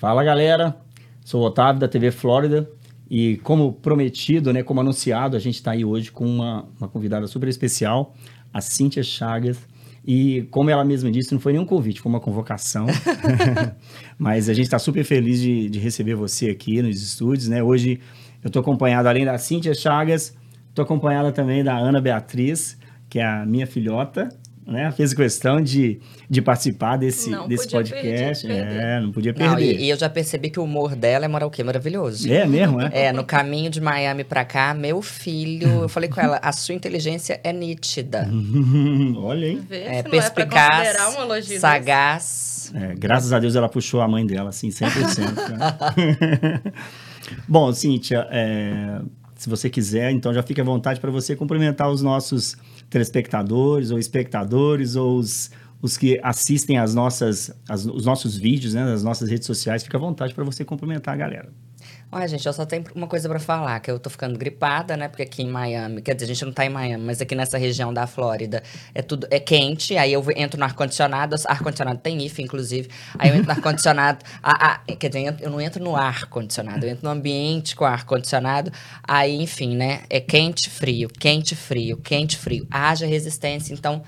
Fala galera, sou o Otávio da TV Flórida e como prometido, né, como anunciado, a gente está aí hoje com uma, uma convidada super especial, a Cíntia Chagas. E como ela mesma disse, não foi nenhum convite, foi uma convocação. Mas a gente está super feliz de, de, receber você aqui nos estúdios, né? Hoje eu estou acompanhado, além da Cíntia Chagas, estou acompanhada também da Ana Beatriz, que é a minha filhota, né? Fez questão de, de participar desse, desse podcast. Perder, é, não podia perder. Não, e, e, eu já percebi que o humor dela é o quê? Maravilhoso. É mesmo, é? É, no caminho de Miami pra cá, meu filho, eu falei com ela, a sua inteligência é nítida. Olha, hein? Vê, é, perspicaz, é sagaz. É, graças a Deus ela puxou a mãe dela, assim, 100%. né? Bom, Cíntia, é, se você quiser, então já fique à vontade para você cumprimentar os nossos telespectadores ou espectadores ou os, os que assistem as nossas, as, os nossos vídeos, né, nas nossas redes sociais, fica à vontade para você cumprimentar a galera. Olha, gente, eu só tenho uma coisa para falar, que eu tô ficando gripada, né? Porque aqui em Miami, quer dizer, a gente não tá em Miami, mas aqui nessa região da Flórida é tudo é quente, aí eu entro no ar-condicionado, ar-condicionado tem IF, inclusive, aí eu entro no ar-condicionado, quer dizer, eu não entro no ar-condicionado, eu entro no ambiente com ar-condicionado, aí, enfim, né? É quente, frio, quente, frio, quente, frio. Haja resistência, então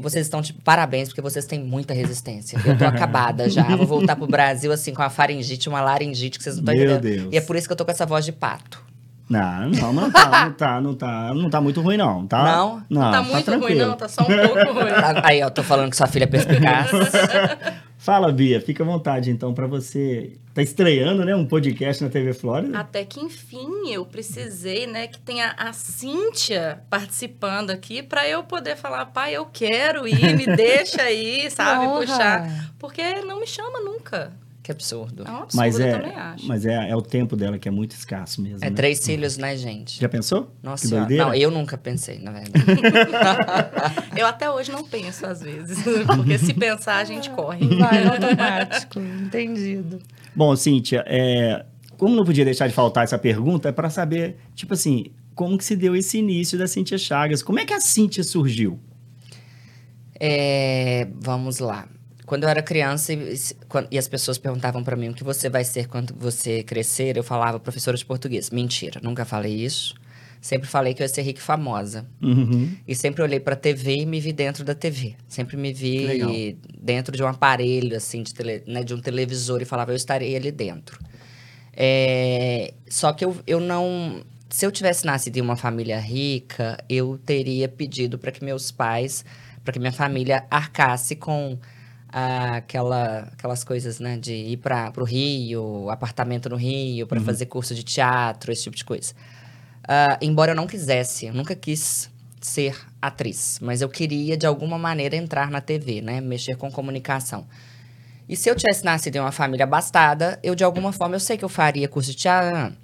vocês estão, tipo, parabéns, porque vocês têm muita resistência. Eu tô acabada já. Vou voltar pro Brasil, assim, com a faringite, uma laringite, que vocês não estão entendendo. Deus. E é por isso que eu tô com essa voz de pato. Não, não, não tá, não tá, não tá, não tá muito ruim, não. Tá, não? Não, tá, tá muito tá ruim, não, tá só um pouco ruim. Aí, ó, tô falando que sua filha é perspicaz. Fala, Bia, fica à vontade, então, para você. Tá estreando, né, um podcast na TV Flórida? Até que enfim eu precisei, né, que tenha a Cíntia participando aqui para eu poder falar, pai, eu quero ir, me deixa aí, sabe, puxar. Porque não me chama nunca. Que absurdo. É um absurdo, mas é, também acho. Mas é, é o tempo dela que é muito escasso mesmo. É né? três filhos, né, gente? Já pensou? Nossa senhora. Não, eu nunca pensei, na verdade. eu até hoje não penso, às vezes. Porque se pensar, a gente corre. Vai automático. Entendido. Bom, Cíntia, é, como não podia deixar de faltar essa pergunta, é para saber, tipo assim, como que se deu esse início da Cíntia Chagas? Como é que a Cíntia surgiu? É, vamos lá. Quando eu era criança e, e as pessoas perguntavam para mim o que você vai ser quando você crescer, eu falava professora de português. Mentira, nunca falei isso. Sempre falei que eu ia ser rica e famosa. Uhum. E sempre olhei pra TV e me vi dentro da TV. Sempre me vi Legal. dentro de um aparelho, assim, de, tele, né, de um televisor e falava, eu estarei ali dentro. É, só que eu, eu não. Se eu tivesse nascido em uma família rica, eu teria pedido para que meus pais, para que minha família arcasse com aquela, aquelas coisas, né? De ir para o Rio, apartamento no Rio, para uhum. fazer curso de teatro, esse tipo de coisa. Uh, embora eu não quisesse, eu nunca quis ser atriz, mas eu queria de alguma maneira entrar na TV, né? Mexer com comunicação. E se eu tivesse nascido em uma família abastada, eu de alguma forma eu sei que eu faria curso de teatro.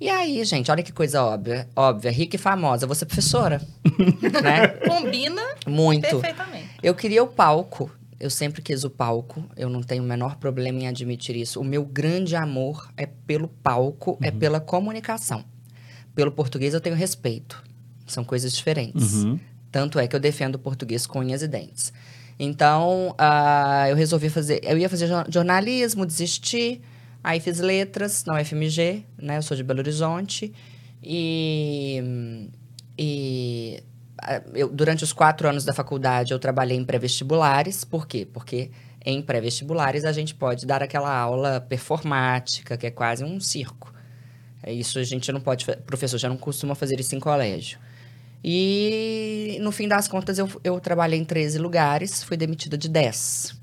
E aí, gente, olha que coisa óbvia, óbvia, rica e famosa, você professora, né? Combina muito. Perfeitamente. Eu queria o palco. Eu sempre quis o palco, eu não tenho o menor problema em admitir isso. O meu grande amor é pelo palco, é uhum. é pela comunicação. Pelo português eu tenho respeito. São coisas diferentes. Uhum. Tanto é que eu defendo o português com unhas e dentes. Então, uh, eu resolvi fazer. Eu ia fazer jornalismo, desisti. Aí fiz letras na UFMG, né? Eu sou de Belo Horizonte. E. E eu, durante os quatro anos da faculdade, eu trabalhei em pré-vestibulares. Por quê? Porque em pré-vestibulares a gente pode dar aquela aula performática, que é quase um circo. É isso a gente não pode... Professor já não costuma fazer isso em colégio. E, no fim das contas, eu, eu trabalhei em 13 lugares, fui demitida de 10.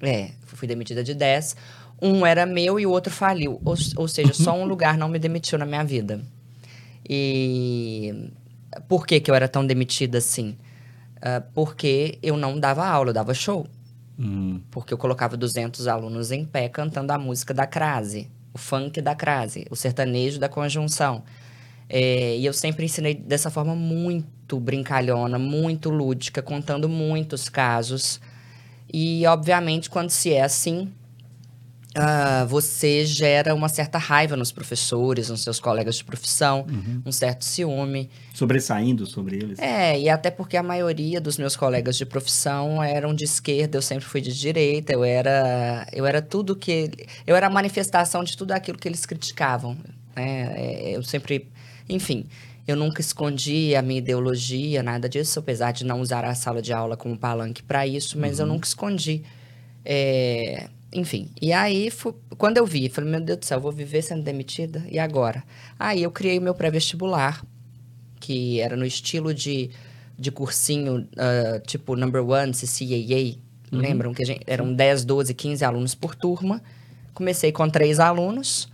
É, fui demitida de 10. Um era meu e o outro faliu. Ou, ou seja, só um lugar não me demitiu na minha vida. E por que, que eu era tão demitida assim? Uh, porque eu não dava aula, eu dava show. Hum. Porque eu colocava 200 alunos em pé cantando a música da crase, o funk da crase, o sertanejo da conjunção. É, e eu sempre ensinei dessa forma muito brincalhona, muito lúdica, contando muitos casos. E, obviamente, quando se é assim, uh, você gera uma certa raiva nos professores, nos seus colegas de profissão, uhum. um certo ciúme. Sobressaindo sobre eles. É, e até porque a maioria dos meus colegas de profissão eram de esquerda, eu sempre fui de direita, eu era, eu era tudo que. Eu era a manifestação de tudo aquilo que eles criticavam. Né? É, eu sempre. Enfim. Eu nunca escondi a minha ideologia, nada disso, apesar de não usar a sala de aula como palanque para isso, mas uhum. eu nunca escondi. É, enfim, e aí, quando eu vi, falei, meu Deus do céu, vou viver sendo demitida? E agora? Aí eu criei o meu pré-vestibular, que era no estilo de, de cursinho, uh, tipo Number One, CCAA. Uhum. Lembram que gente, eram 10, 12, 15 alunos por turma. Comecei com três alunos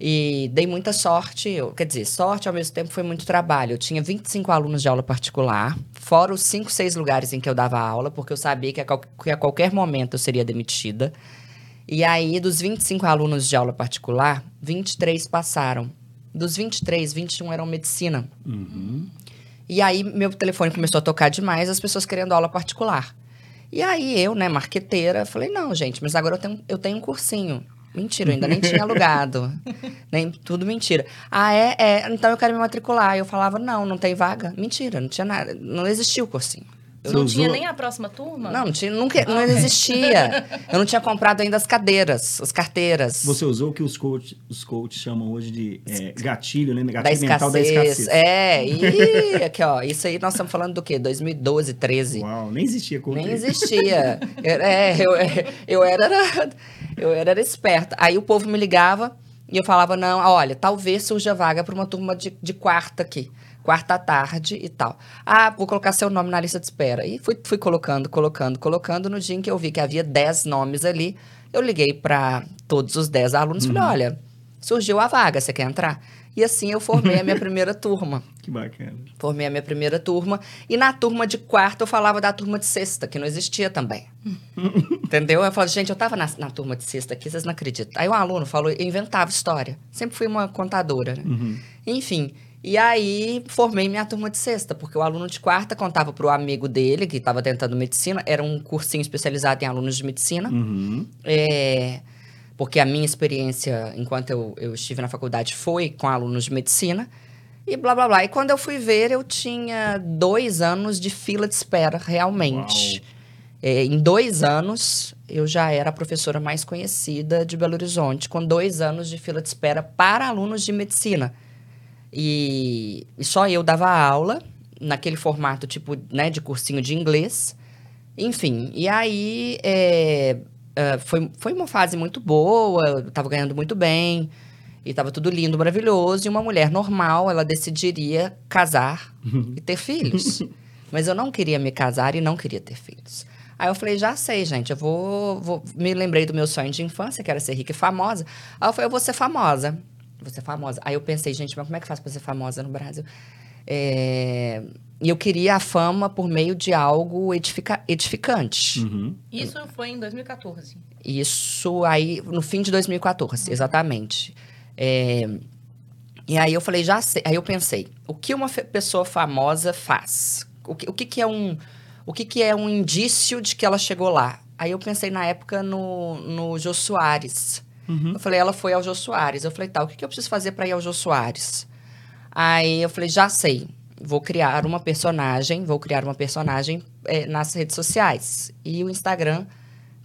e dei muita sorte. Eu, quer dizer, sorte ao mesmo tempo foi muito trabalho. Eu tinha 25 alunos de aula particular, fora os 5, 6 lugares em que eu dava aula, porque eu sabia que a, que a qualquer momento eu seria demitida. E aí, dos 25 alunos de aula particular, 23 passaram. Dos 23, 21 eram medicina. Uhum. E aí, meu telefone começou a tocar demais, as pessoas querendo aula particular. E aí, eu, né, marqueteira, falei: não, gente, mas agora eu tenho, eu tenho um cursinho. Mentira, eu ainda nem tinha alugado. nem tudo mentira. Ah, é? É, então eu quero me matricular. Eu falava: não, não tem vaga. Mentira, não tinha nada. Não existia o cursinho. Eu não tinha nem a próxima turma? Não, não, tinha, nunca, não existia. eu não tinha comprado ainda as cadeiras, as carteiras. Você usou o que os coaches os coach chamam hoje de é, gatilho, né? Gatilho da mental da escassez. É, e aqui, ó, isso aí nós estamos falando do quê? 2012, 13. Uau, nem existia coach. Nem existia. é, eu, eu, era, eu era esperta. Aí o povo me ligava e eu falava, não, olha, talvez surja vaga para uma turma de, de quarta aqui quarta tarde e tal. Ah, vou colocar seu nome na lista de espera. E fui, fui colocando, colocando, colocando. No dia em que eu vi que havia 10 nomes ali, eu liguei para todos os 10 alunos e uhum. falei: olha, surgiu a vaga, você quer entrar? E assim eu formei a minha primeira turma. Que bacana. Formei a minha primeira turma. E na turma de quarta eu falava da turma de sexta, que não existia também. Entendeu? Eu falava, gente, eu tava na, na, turma de sexta aqui, vocês não acreditam. Aí um aluno falou, eu inventava história. Sempre fui uma contadora, né? Uhum. Enfim, e aí formei minha turma de sexta, porque o aluno de quarta contava para o amigo dele, que estava tentando medicina, era um cursinho especializado em alunos de medicina. Uhum. É, porque a minha experiência enquanto eu, eu estive na faculdade foi com alunos de medicina. E blá blá blá. E quando eu fui ver, eu tinha dois anos de fila de espera, realmente. É, em dois anos, eu já era a professora mais conhecida de Belo Horizonte, com dois anos de fila de espera para alunos de medicina. E, e só eu dava aula naquele formato tipo, né, de cursinho de inglês. Enfim, e aí é, é, foi, foi uma fase muito boa, eu tava ganhando muito bem, e tava tudo lindo, maravilhoso, e uma mulher normal, ela decidiria casar e ter filhos. Mas eu não queria me casar e não queria ter filhos. Aí eu falei, já sei, gente, eu vou, vou... Me lembrei do meu sonho de infância, que era ser rica e famosa. Aí eu falei, eu vou ser famosa você é famosa. Aí eu pensei, gente, mas como é que faz para ser famosa no Brasil? É... E eu queria a fama por meio de algo edifica... edificante. Uhum. Isso foi em 2014? Isso aí, no fim de 2014, uhum. exatamente. É... E aí eu falei, já sei. Aí eu pensei, o que uma pessoa famosa faz? O que, o que, que é um. O que, que é um indício de que ela chegou lá? Aí eu pensei na época no, no Jô Soares. Uhum. Eu falei, ela foi ao Jô Soares. Eu falei, tá, o que, que eu preciso fazer para ir ao Jô Soares? Aí eu falei, já sei. Vou criar uma personagem, vou criar uma personagem é, nas redes sociais. E o Instagram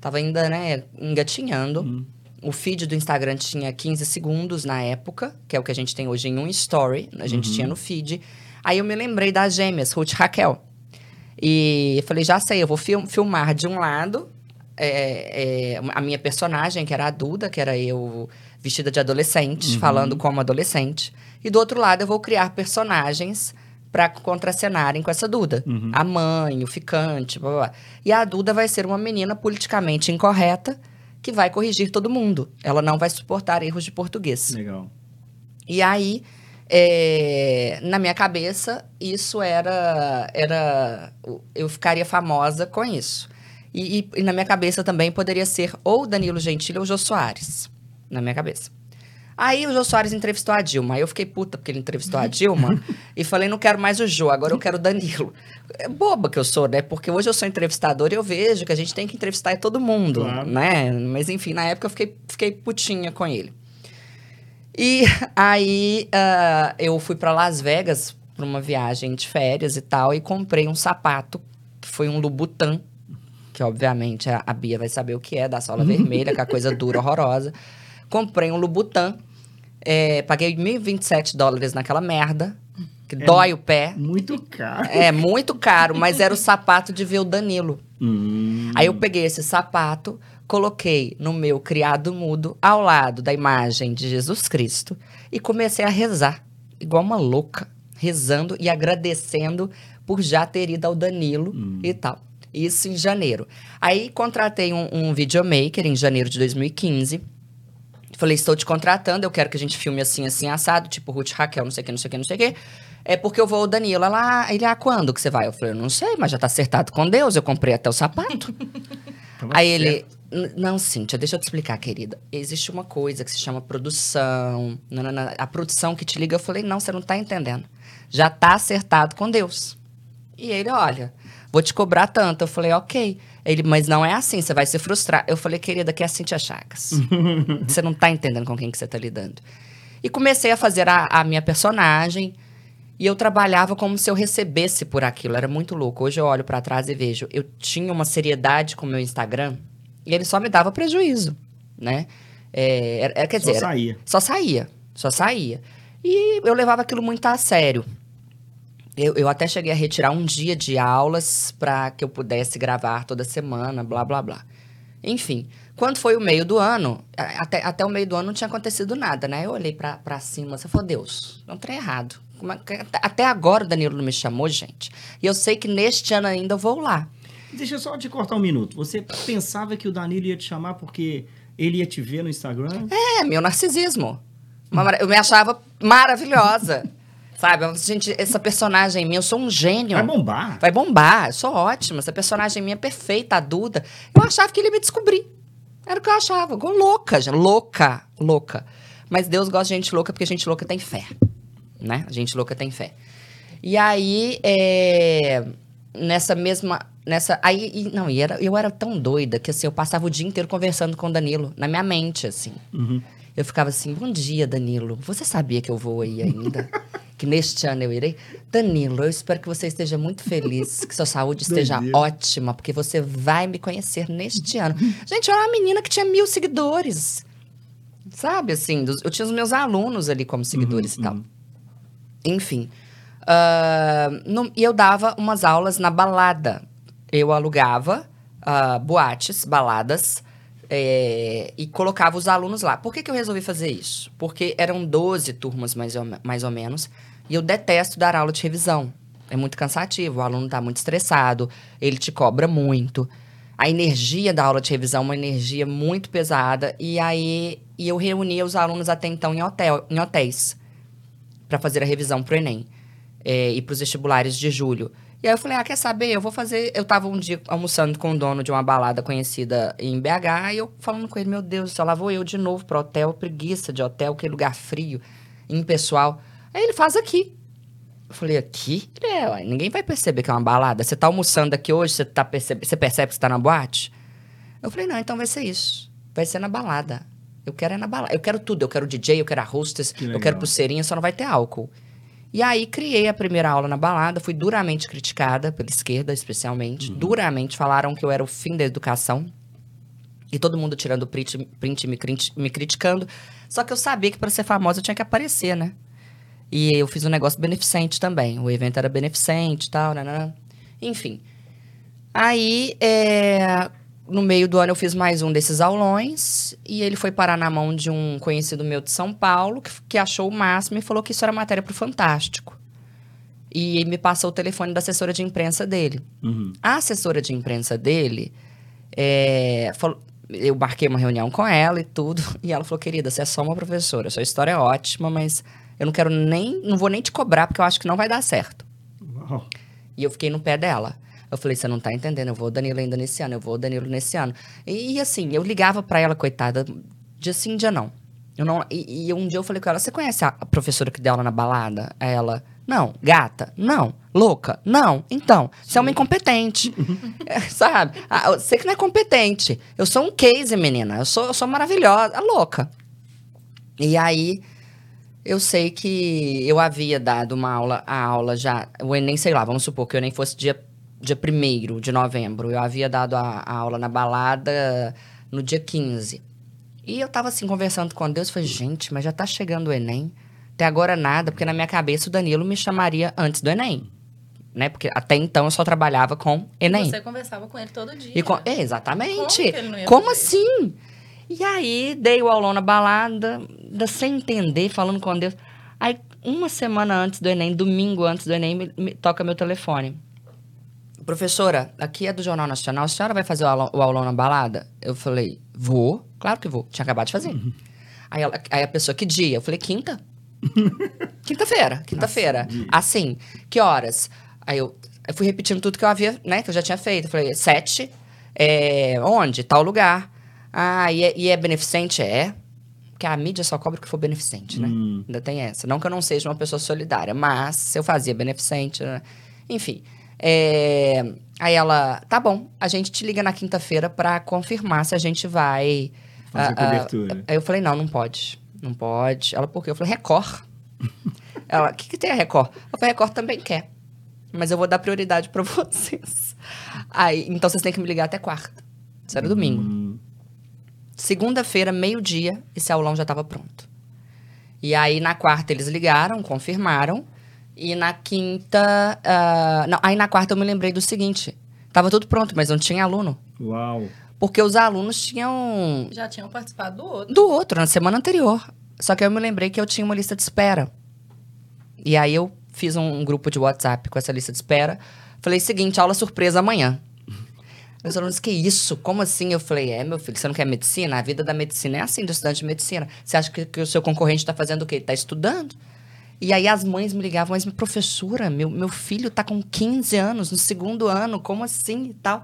tava ainda, né, engatinhando. Uhum. O feed do Instagram tinha 15 segundos na época, que é o que a gente tem hoje em um story, a gente uhum. tinha no feed. Aí eu me lembrei das gêmeas, Ruth e Raquel. E falei, já sei, eu vou filmar de um lado é, é, a minha personagem, que era a Duda, que era eu vestida de adolescente, uhum. falando como adolescente. E do outro lado, eu vou criar personagens para contracenarem com essa Duda. Uhum. A mãe, o ficante, blá, blá. E a Duda vai ser uma menina politicamente incorreta que vai corrigir todo mundo. Ela não vai suportar erros de português. Legal. E aí, é, na minha cabeça, isso era, era. Eu ficaria famosa com isso. E, e, e, na minha cabeça também poderia ser ou Danilo Gentili ou Jô Soares. Na minha cabeça. Aí o Jô Soares entrevistou a Dilma. Aí eu fiquei puta porque ele entrevistou a Dilma. e falei, não quero mais o Jô, agora eu quero o Danilo. É boba que eu sou, né? Porque hoje eu sou entrevistador e eu vejo que a gente tem que entrevistar todo mundo, claro. né? Mas enfim, na época eu fiquei, fiquei putinha com ele. E aí uh, eu fui para Las Vegas para uma viagem de férias e tal e comprei um sapato que foi um Louboutin, que obviamente a, a Bia vai saber o que é, da sola vermelha, que é a coisa dura, horrorosa. Comprei um Louboutin, é, paguei 1.027 dólares naquela merda, que é dói o pé. Muito caro. É, muito caro, mas era o sapato de ver o Danilo. Hum. Aí eu peguei esse sapato, coloquei no meu criado mudo, ao lado da imagem de Jesus Cristo, e comecei a rezar, igual uma louca, rezando e agradecendo por já ter ido ao Danilo hum. e tal. Isso em janeiro. Aí contratei um, um videomaker em janeiro de 2015. Falei, estou te contratando, eu quero que a gente filme assim, assim, assado, tipo Ruth Raquel, não sei o que, não sei o que, não sei o que. É porque eu vou ao Danilo. Ela, ele, ah, quando que você vai? Eu falei, eu não sei, mas já tá acertado com Deus, eu comprei até o sapato. Aí ele, não, Cíntia, deixa eu te explicar, querida. Existe uma coisa que se chama produção. A produção que te liga, eu falei, não, você não tá entendendo. Já tá acertado com Deus. E ele, olha, vou te cobrar tanto. Eu falei, ok. Ele, mas não é assim, você vai se frustrar. Eu falei, querida, que é a Cintia Chagas. você não tá entendendo com quem que você tá lidando. E comecei a fazer a, a, minha personagem. E eu trabalhava como se eu recebesse por aquilo. Era muito louco. Hoje eu olho para trás e vejo. Eu tinha uma seriedade com o meu Instagram e ele só me dava prejuízo, né? É, era, é, quer só dizer, saía. Só saía. Só saía. E eu levava aquilo muito a sério. Eu, eu até cheguei a retirar um dia de aulas para que eu pudesse gravar toda semana, blá, blá, blá. Enfim, quando foi o meio do ano, até, até o meio do ano não tinha acontecido nada, né? Eu olhei para cima, você falou, Deus, não tem errado. É, até agora o Danilo não me chamou, gente. E eu sei que neste ano ainda eu vou lá. Deixa eu só te cortar um minuto. Você pensava que o Danilo ia te chamar porque ele ia te ver no Instagram? É, meu narcisismo. Eu me achava maravilhosa. Sabe? Gente, essa personagem minha, eu sou um gênio. Vai bombar. Vai bombar, eu sou ótima. Essa personagem minha é perfeita, a Duda. Eu achava que ele ia me descobrir. Era o que eu achava. Igual louca, gente. Louca, louca. Mas Deus gosta de gente louca porque gente louca tem fé. Né? A gente louca tem fé. E aí, é, nessa mesma. Nessa, aí, e, não, e era, eu era tão doida que assim, eu passava o dia inteiro conversando com o Danilo, na minha mente, assim. Uhum. Eu ficava assim, bom dia, Danilo. Você sabia que eu vou aí ainda? que neste ano eu irei? Danilo, eu espero que você esteja muito feliz, que sua saúde esteja ótima, porque você vai me conhecer neste ano. Gente, eu era uma menina que tinha mil seguidores. Sabe, assim, eu tinha os meus alunos ali como seguidores uhum, e tal. Uhum. Enfim. Uh, no, e eu dava umas aulas na balada. Eu alugava uh, boates, baladas, é, e colocava os alunos lá. Por que, que eu resolvi fazer isso? Porque eram 12 turmas, mais ou, mais ou menos, e eu detesto dar aula de revisão. É muito cansativo, o aluno está muito estressado, ele te cobra muito. A energia da aula de revisão é uma energia muito pesada, e aí e eu reunia os alunos até então em, hotel, em hotéis para fazer a revisão para o Enem é, e para os vestibulares de julho. E aí eu falei, ah, quer saber? Eu vou fazer. Eu tava um dia almoçando com o dono de uma balada conhecida em BH, e eu falando com ele, meu Deus céu, lá vou eu de novo pro hotel, preguiça de hotel, aquele lugar frio, impessoal. Aí ele faz aqui. Eu falei, aqui? Ele é, ué, ninguém vai perceber que é uma balada. Você tá almoçando aqui hoje, você, tá percebe... você percebe que você tá na boate? Eu falei, não, então vai ser isso. Vai ser na balada. Eu quero é na balada. Eu quero tudo. Eu quero DJ, eu quero a hostess, que eu quero pulseirinha, só não vai ter álcool. E aí criei a primeira aula na balada, fui duramente criticada pela esquerda, especialmente. Uhum. Duramente falaram que eu era o fim da educação. E todo mundo tirando print, print me, me criticando. Só que eu sabia que para ser famosa eu tinha que aparecer, né? E eu fiz um negócio beneficente também. O evento era beneficente e tal, né? Enfim. Aí, é, no meio do ano eu fiz mais um desses aulões e ele foi parar na mão de um conhecido meu de São Paulo que, que achou o máximo e falou que isso era matéria para o Fantástico. E me passou o telefone da assessora de imprensa dele. Uhum. A assessora de imprensa dele, é, falou, eu marquei uma reunião com ela e tudo, e ela falou: querida, você é só uma professora, sua história é ótima, mas eu não quero nem, não vou nem te cobrar porque eu acho que não vai dar certo. Uau. E eu fiquei no pé dela. Eu falei, você não tá entendendo, eu vou o Danilo ainda nesse ano, eu vou o Danilo nesse ano. E, e assim, eu ligava para ela, coitada, dia sim, dia não. Eu não, e, e um dia eu falei com ela, você conhece a professora que deu aula na balada? Aí ela, não. Gata? Não. Louca? Não. Então, você é uma incompetente. É, sabe? Ah, você que não é competente. Eu sou um case, menina. Eu sou, eu sou maravilhosa. Louca. E aí, eu sei que eu havia dado uma aula, a aula já, o Enem, sei lá, vamos supor que o Enem fosse dia, dia 1 de novembro. Eu havia dado a, a, aula na balada no dia 15. E eu tava assim, conversando com Deus, falei, gente, mas já tá chegando o Enem. Até agora nada, porque na minha cabeça o Danilo me chamaria antes do Enem. Né? Porque até então eu só trabalhava com Enem. E você conversava com ele todo dia. Com, é, exatamente. Como, Como assim? E aí, dei o aulão na balada, sem entender, falando com Deus. Aí, uma semana antes do Enem, domingo antes do Enem, me, me toca meu telefone. Professora, aqui é do Jornal Nacional, a senhora vai fazer o aulão, o aulão na balada? Eu falei, vou, claro que vou. Tinha acabado de fazer. Uhum. Aí, ela, aí a pessoa, que dia? Eu falei, quinta. quinta-feira, quinta-feira. Assim, que horas? Aí eu, eu, fui repetindo tudo que eu havia, né, que eu já tinha feito. Eu falei, sete, é, onde? Tal lugar. Ah, e é, e é beneficente? É. Porque a mídia só cobra o que for beneficente, né? Hum. Ainda tem essa. Não que eu não seja uma pessoa solidária, mas se eu fazia beneficente, né? enfim. É... Aí ela, tá bom, a gente te liga na quinta-feira para confirmar se a gente vai. Fazer uh, cobertura. Uh, aí eu falei, não, não pode. Não pode. Ela, por quê? Eu falei, Record. ela, o que, que tem a Record? Eu falei, Record também quer. Mas eu vou dar prioridade para vocês. Aí, então vocês têm que me ligar até quarta. Isso era domingo. Hum. Segunda-feira, meio-dia, esse aulão já estava pronto. E aí, na quarta, eles ligaram, confirmaram. E na quinta. Uh, não, aí na quarta eu me lembrei do seguinte: tava tudo pronto, mas não tinha aluno. Uau! Porque os alunos tinham. Já tinham participado do outro. Do outro, na semana anterior. Só que eu me lembrei que eu tinha uma lista de espera. E aí eu fiz um, um grupo de WhatsApp com essa lista de espera. Falei: seguinte, aula surpresa amanhã. Meus alunos, que isso? Como assim? Eu falei, é, meu filho, você não quer medicina? A vida da medicina é assim, do estudante de medicina. Você acha que, que o seu concorrente está fazendo o quê? Está estudando. E aí as mães me ligavam, mas professora, meu, meu filho está com 15 anos, no segundo ano, como assim e tal?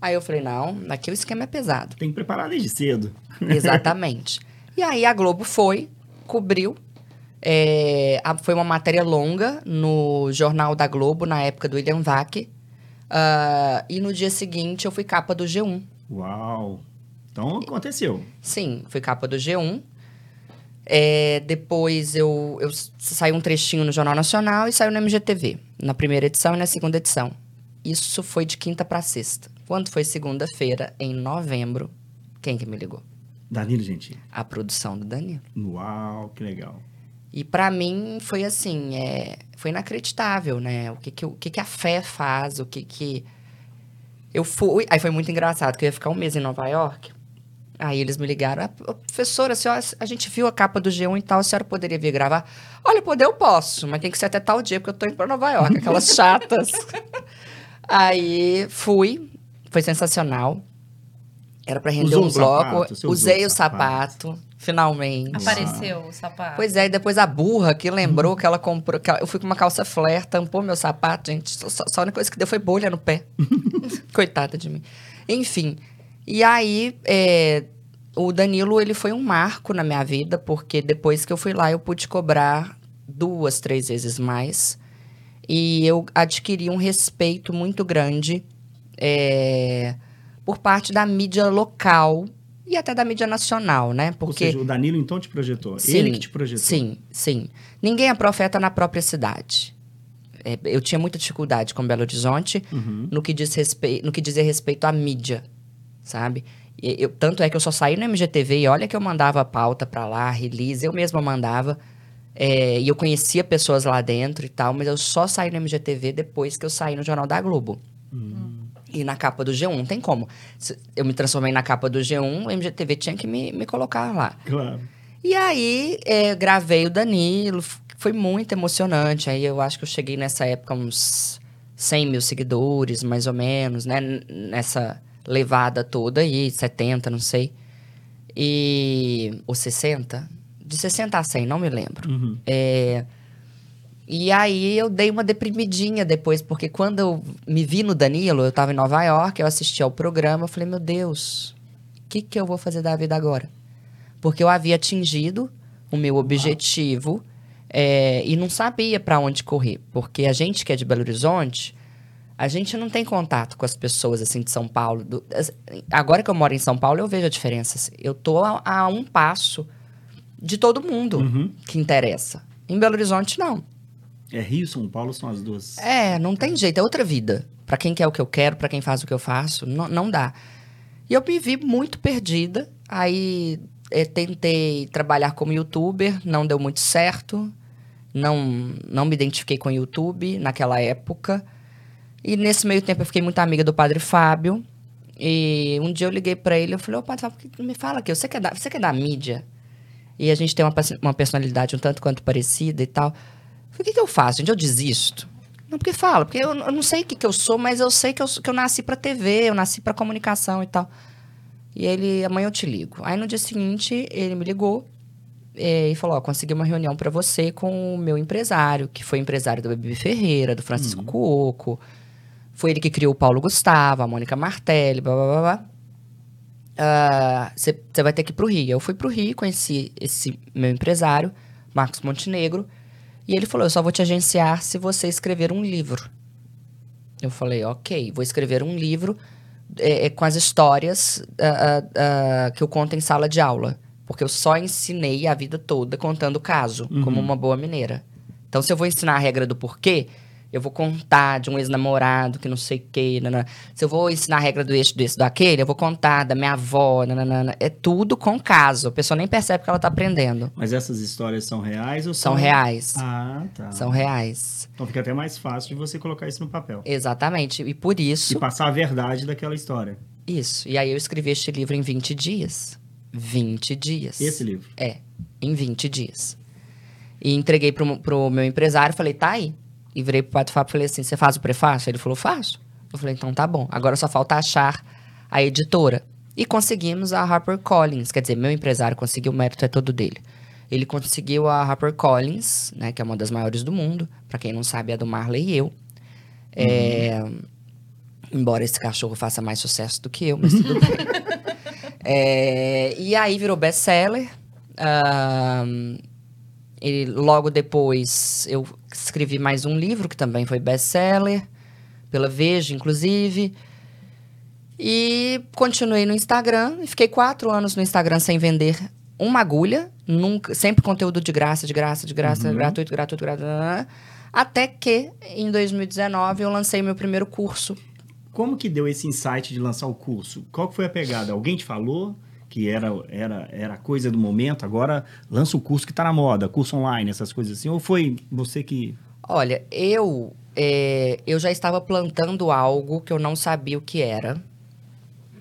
Aí eu falei, não, aqui o esquema é pesado. Tem que preparar desde cedo. Exatamente. e aí a Globo foi, cobriu. É, a, foi uma matéria longa no Jornal da Globo, na época do William Vac. Uh, e no dia seguinte eu fui capa do G1. Uau! Então aconteceu. Sim, fui capa do G1. É, depois eu, eu saí um trechinho no Jornal Nacional e saiu no MGTV, na primeira edição e na segunda edição. Isso foi de quinta para sexta. Quando foi segunda-feira, em novembro, quem que me ligou? Danilo Gentili. A produção do Danilo. Uau, que legal. E para mim foi assim, é, foi inacreditável, né? O que que, o que que a fé faz, o que que... Eu fui... Aí foi muito engraçado, que eu ia ficar um mês em Nova York. Aí eles me ligaram, ah, professora, a, senhora, a gente viu a capa do G1 e tal, a senhora poderia vir gravar? Olha, poder eu posso, mas tem que ser até tal dia, porque eu tô indo pra Nova York, aquelas chatas. Aí fui, foi sensacional. Era para render usou um bloco. Sapato, Usei o sapato. sapato. Finalmente. Apareceu o sapato. Pois é, e depois a burra que lembrou que ela comprou. Que eu fui com uma calça flare, tampou meu sapato, gente. Só, só a única coisa que deu foi bolha no pé. Coitada de mim. Enfim. E aí, é, o Danilo, ele foi um marco na minha vida, porque depois que eu fui lá, eu pude cobrar duas, três vezes mais. E eu adquiri um respeito muito grande. É, por parte da mídia local e até da mídia nacional, né? Porque Ou seja, o Danilo então te projetou, sim, ele que te projetou. Sim, sim. Ninguém é profeta na própria cidade. É, eu tinha muita dificuldade com Belo Horizonte uhum. no, que diz respeito, no que dizia respeito à mídia, sabe? Eu, tanto é que eu só saí no MGTV e olha que eu mandava pauta para lá, release, eu mesma mandava. É, e eu conhecia pessoas lá dentro e tal, mas eu só saí no MGTV depois que eu saí no Jornal da Globo. Uhum e na capa do G1. Não tem como. Eu me transformei na capa do G1, o MGTV tinha que me, me colocar lá. Claro. E aí, é, gravei o Danilo, foi muito emocionante. Aí eu acho que eu cheguei nessa época uns 100 mil seguidores, mais ou menos, né? Nessa levada toda aí, 70, não sei. E... ou 60? De 60 a 100, não me lembro. Uhum. É... E aí eu dei uma deprimidinha depois, porque quando eu me vi no Danilo, eu estava em Nova York, eu assisti ao programa, eu falei, meu Deus, o que, que eu vou fazer da vida agora? Porque eu havia atingido o meu objetivo é, e não sabia para onde correr. Porque a gente que é de Belo Horizonte, a gente não tem contato com as pessoas assim de São Paulo. Do, agora que eu moro em São Paulo, eu vejo a diferença. Eu tô a, a um passo de todo mundo Uhum. que interessa. Em Belo Horizonte, não. É Rio e São Paulo são as duas. É, não tem jeito, é outra vida. Pra quem quer o que eu quero, pra quem faz o que eu faço, não, não dá. E eu me vi muito perdida. Aí eh, tentei trabalhar como youtuber, não deu muito certo. Não, não me identifiquei com o YouTube naquela época. E nesse meio tempo eu fiquei muito amiga do Padre Fábio. E um dia eu liguei pra ele, eu falei, ô Padre Fábio, me fala aqui, você quer dar, você quer dar mídia? E a gente tem uma, uma personalidade um tanto quanto parecida e tal. Eu falei, o que, que eu faço, gente? Eu desisto? Não, porque fala, porque eu, eu não sei o que, que eu sou, mas eu sei que eu, que eu nasci pra TV, eu nasci pra comunicação e tal. E ele, amanhã eu te ligo. Aí no dia seguinte, ele me ligou eh, e falou: Ó, consegui uma reunião pra você com o meu empresário, que foi empresário do Bebê Ferreira, do Francisco Cuoco. Foi ele que criou o Paulo Gustavo, a Mônica Martelli, blá blá blá blá. Você vai ter que ir pro Rio. Eu fui pro Rio, conheci esse meu empresário, Marcos Montenegro, e ele falou: Eu só vou te agenciar se você escrever um livro. Eu falei: Ok, vou escrever um livro é, é, com as histórias ah, ah, ah, que eu conto em sala de aula. Porque eu só ensinei a vida toda contando o caso, como uma boa mineira. Então, se eu vou ensinar a regra do porquê, eu vou contar de um ex-namorado que não sei o quê. nanana. Se eu vou ensinar a regra do eixo desse, daquele, eu vou contar da minha avó. nananana. É tudo com caso. A pessoa nem percebe que ela tá aprendendo. Mas essas histórias são reais ou São são... reais. Ah, tá. São reais. Então fica até mais fácil de você colocar isso no papel. Exatamente. E por isso. E passar a verdade daquela história. Isso. E aí eu escrevi este livro em 20 dias. 20 dias. Esse livro. É, em 20 dias. E entreguei pro, pro meu empresário, falei, tá aí. E virei pro Pato Fábio e falei assim, você faz o prefácio? Ele falou, faço. Eu falei, então tá bom. Agora só falta achar a editora. E conseguimos a HarperCollins. Quer dizer, meu empresário conseguiu, o mérito é todo dele. Ele conseguiu a HarperCollins, né, que é uma das maiores do mundo. Pra quem não sabe, é do Marley e eu. É, Embora esse cachorro faça mais sucesso do que eu, mas tudo bem. É, e aí virou best-seller. Ahn, e logo depois eu escrevi mais um livro que também foi best-seller, pela Veja, inclusive. E continuei no Instagram. E fiquei quatro anos no Instagram sem vender uma agulha. Nunca, sempre conteúdo de graça, de graça, de graça, Uhum. gratuito, gratuito, gratuito. Até que, em 2019, eu lancei meu primeiro curso Como que deu esse insight de lançar o curso? Qual foi a pegada? Alguém te falou que era, era, era coisa do momento, agora lança o curso que tá na moda, curso online, essas coisas assim? Ou foi você que... Olha, eu é, eu já estava plantando algo que eu não sabia o que era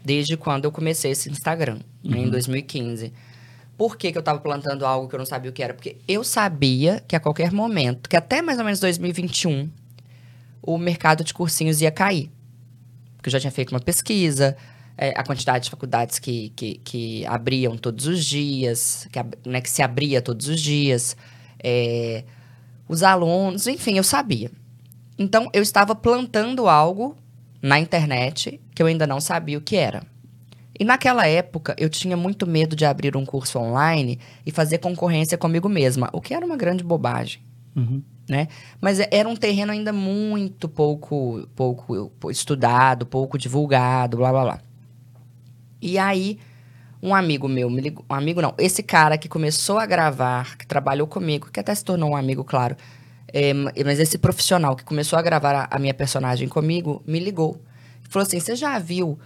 desde quando eu comecei esse Instagram, né, em 2015. Por que, que eu estava plantando algo que eu não sabia o que era? Porque eu sabia que a qualquer momento, que até mais ou menos 2021, o mercado de cursinhos ia cair. Porque eu já tinha feito uma pesquisa, é, a quantidade de faculdades que, que, que abriam todos os dias, que, né, que se abria todos os dias, é, os alunos, enfim, eu sabia. Então, eu estava plantando algo na internet que eu ainda não sabia o que era. E naquela época, eu tinha muito medo de abrir um curso online e fazer concorrência comigo mesma, o que era uma grande bobagem né? Mas é- era um terreno ainda muito pouco, pouco estudado, pouco divulgado, blá blá blá. E aí, um amigo meu me ligou, um amigo não, esse cara que começou a gravar, que trabalhou comigo, que até se tornou um amigo, claro, é, ma- mas esse profissional que começou a gravar a, a minha personagem comigo, me ligou. Falou assim, você já viu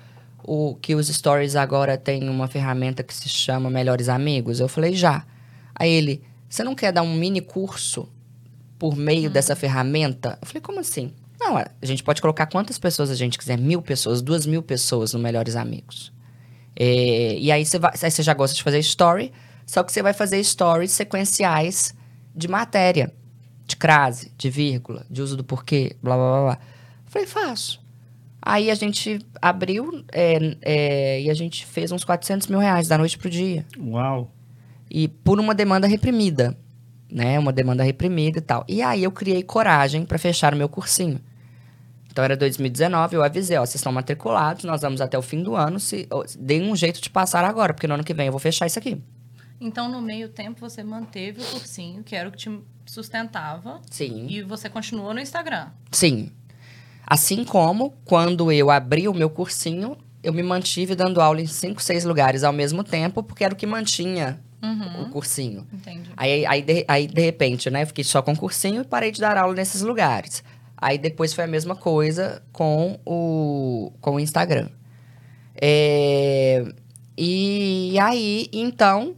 o que os stories agora tem uma ferramenta que se chama Melhores Amigos? Eu falei, já. Aí ele, você não quer dar um mini curso por meio dessa ferramenta? Eu falei, como assim? Não, a gente pode colocar quantas pessoas a gente quiser, mil pessoas, duas mil pessoas no Melhores Amigos. É, e aí você, vai, aí você já gosta de fazer story, só que você vai fazer stories sequenciais de matéria, de crase, de vírgula, de uso do porquê, blá blá blá. blá. Falei, faço. Aí a gente abriu é, é, e a gente fez uns 400 mil reais da noite pro dia. Uau! E por uma demanda reprimida, né? Uma demanda reprimida e tal. E aí eu criei coragem para fechar o meu cursinho. Então era 2019, eu avisei, ó, vocês estão matriculados, nós vamos até o fim do ano, se deem um jeito de passar agora, porque no ano que vem eu vou fechar isso aqui. Então, no meio tempo, você manteve o cursinho, que era o que te sustentava. Sim. E você continuou no Instagram. Sim. Assim como quando eu abri o meu cursinho, eu me mantive dando aula em cinco, seis lugares ao mesmo tempo, porque era o que mantinha Uhum. o cursinho. Entendi. Aí, aí, de, aí, de repente, né, eu fiquei só com o cursinho e parei de dar aula nesses lugares. Aí depois foi a mesma coisa com o, com o Instagram. É, e aí, então,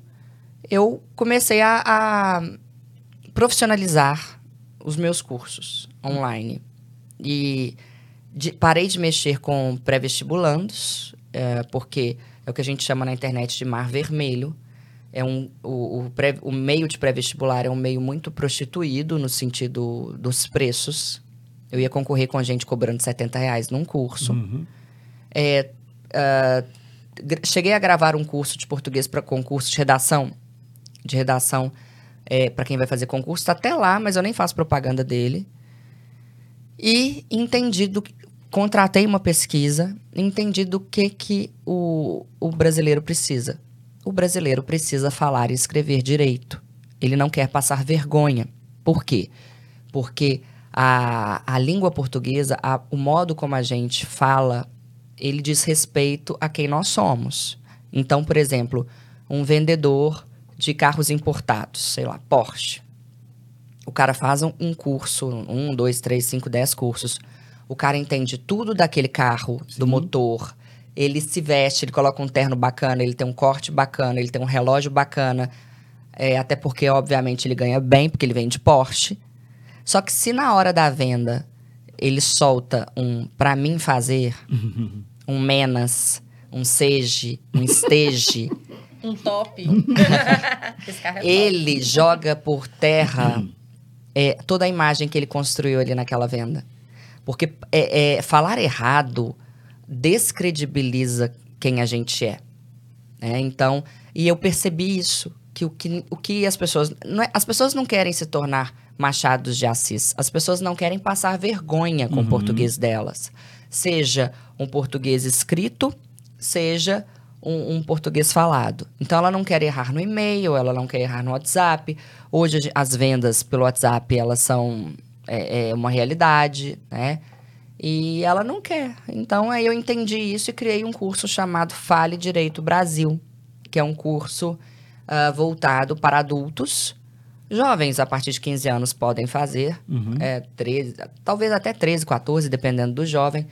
eu comecei a, a profissionalizar os meus cursos online. E de- parei de mexer com pré-vestibulandos, é, porque é o que a gente chama na internet de mar vermelho. É um, o, o, pré- o meio de pré-vestibular é um meio muito prostituído no sentido dos preços. Eu ia concorrer com a gente cobrando 70 reais num curso. Uhum. É, gra- cheguei a gravar um curso de português para concurso de redação. De redação para quem vai fazer concurso. Tá até lá, mas eu nem faço propaganda dele. E entendi do que- contratei uma pesquisa, entendi do que, que o, o brasileiro precisa. O brasileiro precisa falar e escrever direito. Ele não quer passar vergonha. Por quê? Porque a, a língua portuguesa, a- o modo como a gente fala, ele diz respeito a quem nós somos. Então, por exemplo, um vendedor de carros importados, sei lá, Porsche. O cara faz um, curso, um, dois, três, cinco, dez cursos. O cara entende tudo daquele carro, do Sim. motor. Ele se veste, ele coloca um terno bacana, ele tem um corte bacana, ele tem um relógio bacana. É, até porque, obviamente, ele ganha bem, porque ele vende Porsche. Só que se na hora da venda ele solta um pra mim fazer, um menas, um seja, um esteje, Um top. Esse carro é top. ele joga por terra é, toda a imagem que ele construiu ali naquela venda. Porque é, é, falar errado descredibiliza quem a gente é. né? Então, e eu percebi isso, que o que, o que as pessoas... Não é- as pessoas não querem se tornar machados de Assis. As pessoas não querem passar vergonha com o português delas. Seja um português escrito, seja um, um português falado. Então, ela não quer errar no e-mail, ela não quer errar no WhatsApp. Hoje, as vendas pelo WhatsApp, elas são é, é uma realidade, né? E ela não quer. Então, aí eu entendi isso e criei um curso chamado Fale Direito Brasil, que é um curso ah, voltado para adultos. Jovens, a partir de 15 anos, podem fazer. Uhum. É, 13, talvez até 13, 14, dependendo do jovem.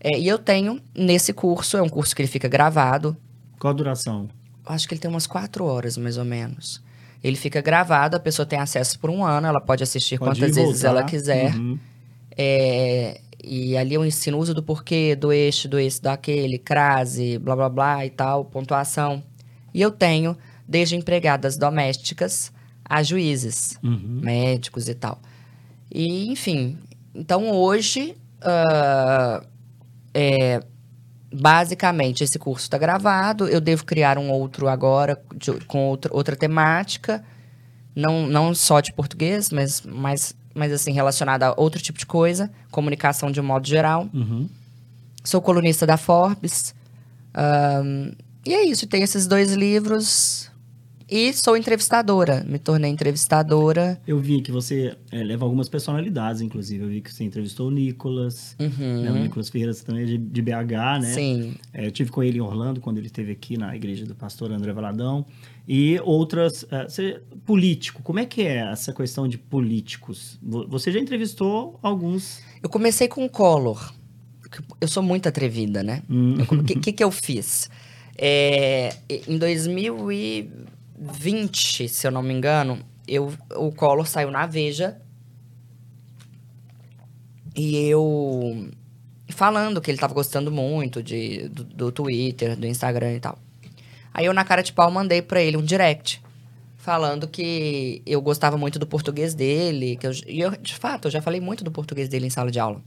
É, e eu tenho, nesse curso, é um curso que ele fica gravado. Qual a duração? Acho que ele tem umas quatro horas, mais ou menos. Ele fica gravado, a pessoa tem acesso por um ano, ela pode assistir Pode quantas vezes ela quiser. Uhum. É, e ali eu ensino o uso do porquê, do este, do esse, daquele, crase, blá blá blá e tal, pontuação. E eu tenho desde empregadas domésticas a juízes, Uhum. médicos e tal. E, enfim, então hoje, ah, é, basicamente, esse curso está gravado. Eu devo criar um outro agora, de- com outra, outra temática. Não, não só de português, mas, mas, mas assim, relacionada a outro tipo de coisa. Comunicação de um modo geral. Uhum. Sou colunista da Forbes. Ahn, e é isso, tenho esses dois livros. E sou entrevistadora. Me tornei entrevistadora. Eu vi que você é, leva algumas personalidades, inclusive. Eu vi que você entrevistou o Nicolas, né? o Nicolas Ferreira também é de, de BH, né? Uhum. Sim. É, eu tive com ele em Orlando, quando ele esteve aqui na igreja do pastor André Valadão. E outras... é, você- político, como é que é essa questão de políticos? Vo- Você já entrevistou alguns... Eu comecei com o Collor. Eu sou muito atrevida, né? Hum. O que, que, que eu fiz? É, em 2020, se eu não me engano, eu, o Collor saiu na Veja. E eu... Falando que ele tava gostando muito de, do, do Twitter, do Instagram e tal. Aí eu, na cara de pau, mandei pra ele um direct. Falando que eu gostava muito do português dele. Que eu, e eu, de fato, eu já falei muito do português dele em sala de aula.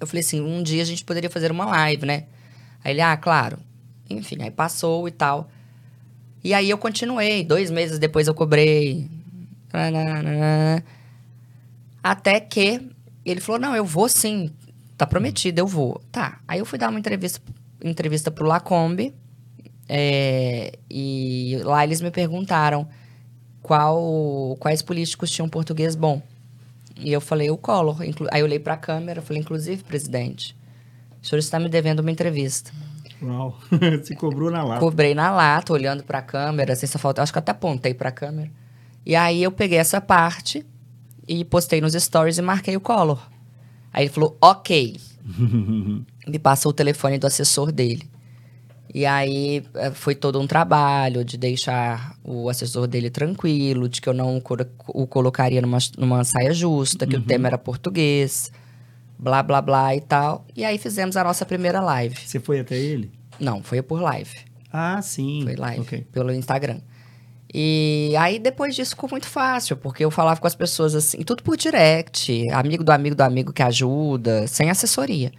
Eu falei assim, um dia a gente poderia fazer uma live, né? Aí ele, ah, claro. Enfim, aí passou e tal. E aí eu continuei. Dois meses depois eu cobrei. Até que ele falou, não, eu vou sim. Tá prometido, eu vou. Tá. Aí eu fui dar uma entrevista, entrevista pro Lacombe. É, e lá eles me perguntaram qual, quais políticos tinham português bom. E eu falei, o Collor. Aí eu olhei para a câmera, falei, inclusive, presidente, o senhor está me devendo uma entrevista. Uau, se cobrou na lata. Cobrei na lata, olhando para a câmera, assim, só falta, acho que até apontei para a câmera. E aí eu peguei essa parte e postei nos stories e marquei o Collor. Aí ele falou, ok. me passou o telefone do assessor dele. E aí eh, foi todo um trabalho de deixar o assessor dele tranquilo, de que eu não o colocaria numa, numa saia justa, que uhum. o tema era português, blá, blá, blá e tal. E aí fizemos a nossa primeira live. Você foi até ele? Não, foi por live. Ah, sim. Foi live, okay. pelo Instagram. E aí depois disso ficou muito fácil, porque eu falava com as pessoas assim, tudo por direct, amigo do amigo do amigo que ajuda, sem assessoria.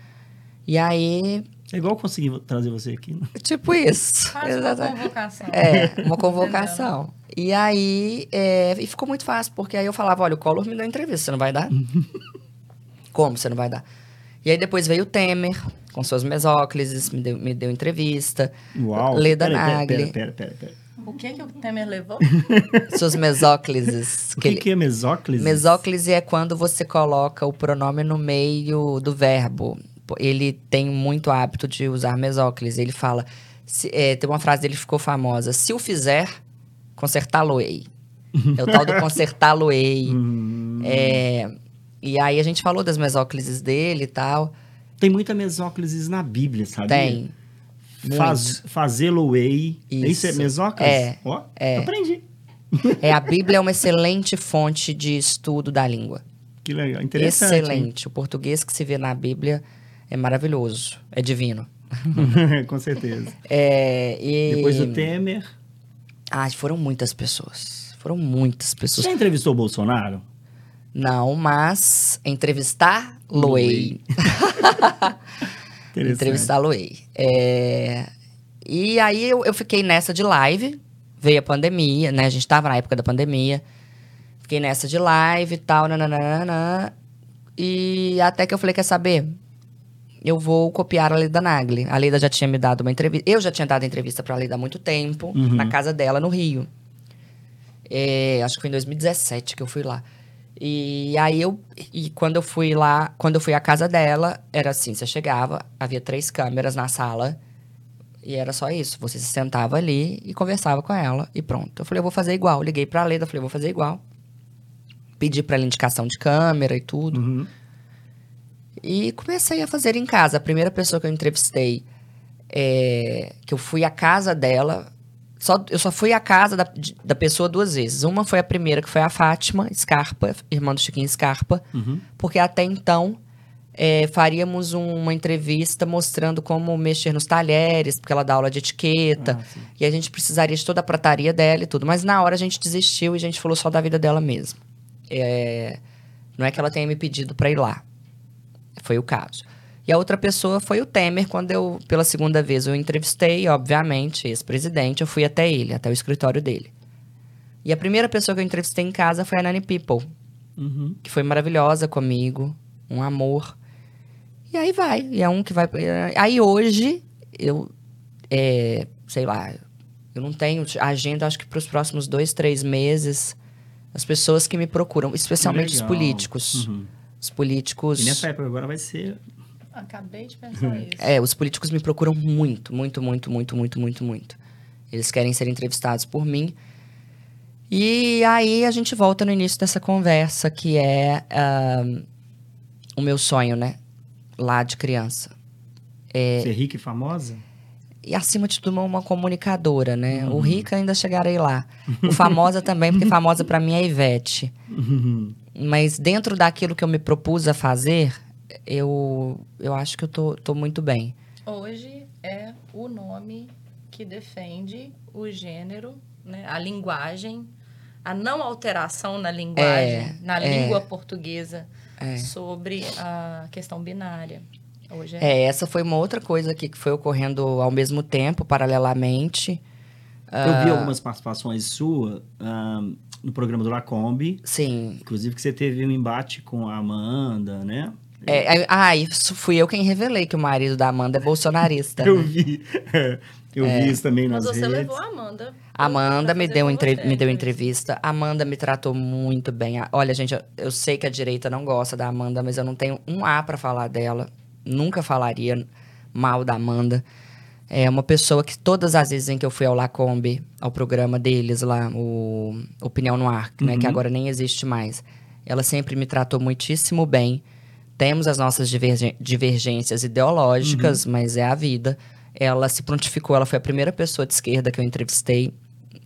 E aí é igual conseguir trazer você aqui. Né? Tipo isso. Faz uma convocação. É, uma convocação. e aí, é, e ficou muito fácil, porque aí eu falava, olha, o Collor me deu entrevista, você não vai dar? Como você não vai dar? E aí depois veio o Temer, com suas mesóclises, me deu, me deu entrevista. Uau. Leda pera, Nagli. Pera, pera, pera, O que que o Temer levou? Suas mesóclises. O que, que, que é mesóclise? Mesóclise é quando você coloca o pronome no meio do verbo ele tem muito hábito de usar mesóclise. Ele fala, se, é, tem uma frase dele que ficou famosa: se o fizer, consertá-lo-ei. É o tal do consertá-lo-ei. Hum. é, e aí a gente falou das mesóclises dele e tal. Tem muita mesóclises na Bíblia, sabe? Tem. Faz, Fazê-lo-ei. Isso é mesóclise? É. Ó, é. aprendi. É, a Bíblia é uma excelente fonte de estudo da língua. Que legal, interessante. Excelente. Hein? O português que se vê na Bíblia é maravilhoso, é divino. Com certeza. É, e... Depois do Temer. Ah, foram muitas pessoas. Foram muitas pessoas. Você entrevistou o Bolsonaro? Não, mas entrevistar Loei. entrevistar Loei. É... E aí eu, eu fiquei nessa de live. Veio a pandemia, né? A gente tava na época da pandemia. Fiquei nessa de live e tal, nananana. E até que eu falei, quer saber? eu vou copiar a Leda Nagli. A Leda já tinha me dado uma entrevista. Eu já tinha dado entrevista para a Leda há muito tempo, uhum. na casa dela, no Rio. É, acho que foi em 2017 que eu fui lá. E aí eu. E quando eu fui lá, quando eu fui à casa dela, era assim: você chegava, havia três câmeras na sala. E era só isso. Você se sentava ali e conversava com ela e pronto. Eu falei, eu vou fazer igual. Liguei pra Leda, falei, vou fazer igual. Pedi pra ela indicação de câmera e tudo. Uhum. E comecei a fazer em casa. A primeira pessoa que eu entrevistei, é, que eu fui à casa dela, só, eu só fui à casa da, da pessoa duas vezes. Uma foi a primeira, que foi a Fátima Scarpa, irmã do Chiquinho Scarpa, uhum. porque até então é, faríamos uma entrevista mostrando como mexer nos talheres, porque ela dá aula de etiqueta, ah, e a gente precisaria de toda a prataria dela e tudo. Mas na hora a gente desistiu e a gente falou só da vida dela mesmo. É, não é que ela tenha me pedido para ir lá. Foi o caso. E a outra pessoa foi o Temer, quando eu, pela segunda vez, eu entrevistei, obviamente, ex-presidente, eu fui até ele, até o escritório dele. E a primeira pessoa que eu entrevistei em casa foi a Nani People, uhum. que foi maravilhosa comigo, um amor. E aí vai, e é um que vai. Aí hoje, eu, é, sei lá, eu não tenho agenda, acho que para os próximos dois, três meses, as pessoas que me procuram, especialmente os políticos. Uhum os políticos. E nessa época agora vai ser. Acabei de pensar isso. É, os políticos me procuram muito, muito, muito, muito, muito, muito, muito. Eles querem ser entrevistados por mim. E aí a gente volta no início dessa conversa, que é uh, o meu sonho, né? Lá de criança. É, Ser rica e famosa? E acima de tudo, uma comunicadora, né? Uhum. O rica ainda chegarei lá. O famosa também, porque famosa para mim é Ivete. Uhum. Mas dentro daquilo que eu me propus a fazer, eu, eu acho que eu tô, tô muito bem. Hoje é o nome que defende o gênero, né? a linguagem, a não alteração na linguagem, é, na é, língua portuguesa é. sobre a questão binária. Hoje é... é, essa foi uma outra coisa aqui que foi ocorrendo ao mesmo tempo, paralelamente. Eu vi ah, algumas participações suas. Um no programa do Lacombe. Sim. Inclusive que você teve um embate com a Amanda, né? É, ah, isso fui eu quem revelei que o marido da Amanda é bolsonarista. eu né? vi. Eu é. vi isso também nas Mas você redes. levou a Amanda. Amanda me deu, entre... me deu entrevista. Amanda me tratou muito bem. Olha, gente, eu, eu sei que a direita não gosta da Amanda, mas eu não tenho um A para falar dela. Nunca falaria mal da Amanda. É uma pessoa que todas as vezes em que eu fui ao Lacombe, ao programa deles lá, o Opinião no Ar, né, que Uhum. agora nem existe mais, ela sempre me tratou muitíssimo bem. Temos as nossas divergências ideológicas, mas é a vida. Ela se prontificou, ela foi a primeira pessoa de esquerda que eu entrevistei.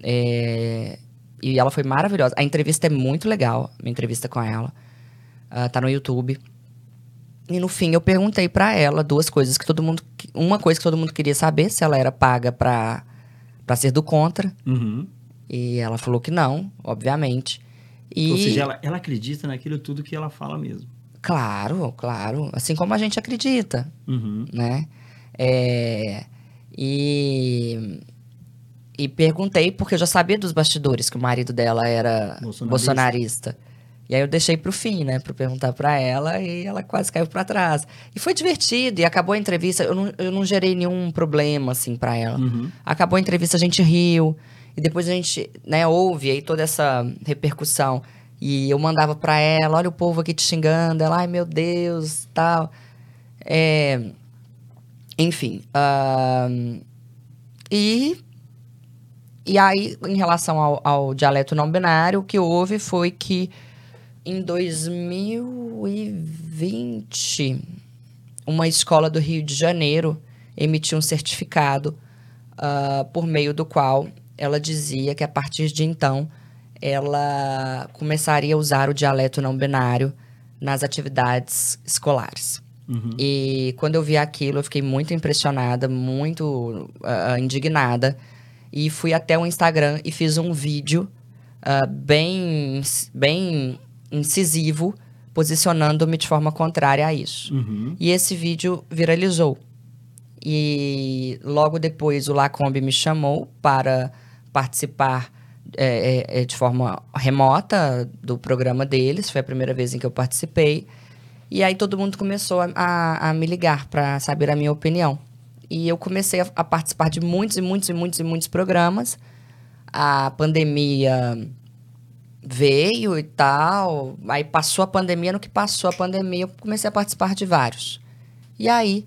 é, e ela foi maravilhosa. A entrevista é muito legal, minha entrevista com ela. Ah, tá no YouTube. E no fim eu perguntei pra ela duas coisas que todo mundo. Uma coisa que todo mundo queria saber, se ela era paga pra, pra ser do contra. Uhum. E ela falou que não, obviamente. E, Ou seja, ela, ela acredita naquilo tudo que ela fala mesmo. Claro, claro. Assim como a gente acredita, Uhum. né? É, e, e perguntei, porque eu já sabia dos bastidores que o marido dela era Bolsonarista. bolsonarista. E aí eu deixei pro fim, né? Pra perguntar pra ela e ela quase caiu pra trás. E foi divertido, e acabou a entrevista. Eu não, eu não gerei nenhum problema, assim, pra ela. Uhum. Acabou a entrevista, a gente riu. E depois a gente, né, ouve aí toda essa repercussão. E eu mandava pra ela, olha o povo aqui te xingando. Ela, ai meu Deus, tal. É, enfim. ahn, e, e aí, em relação ao, ao dialeto não binário, o que houve foi que em 2020, uma escola do Rio de Janeiro emitiu um certificado ah, por meio do qual ela dizia que a partir de então ela começaria a usar o dialeto não binário nas atividades escolares. Uhum. E quando eu vi aquilo, eu fiquei muito impressionada, muito ah, indignada. E fui até o Instagram e fiz um vídeo ah, bem, bem incisivo, posicionando-me de forma contrária a isso. Uhum. E esse vídeo viralizou. E logo depois o Lacombe me chamou para participar é, é, é, de forma remota do programa deles. Foi a primeira vez em que eu participei. E aí todo mundo começou a, a- a me ligar para saber a minha opinião. E eu comecei a, a participar de muitos e muitos e muitos e muitos programas. A pandemia veio e tal. Aí passou a pandemia, no que passou a pandemia, eu comecei a participar de vários. E aí,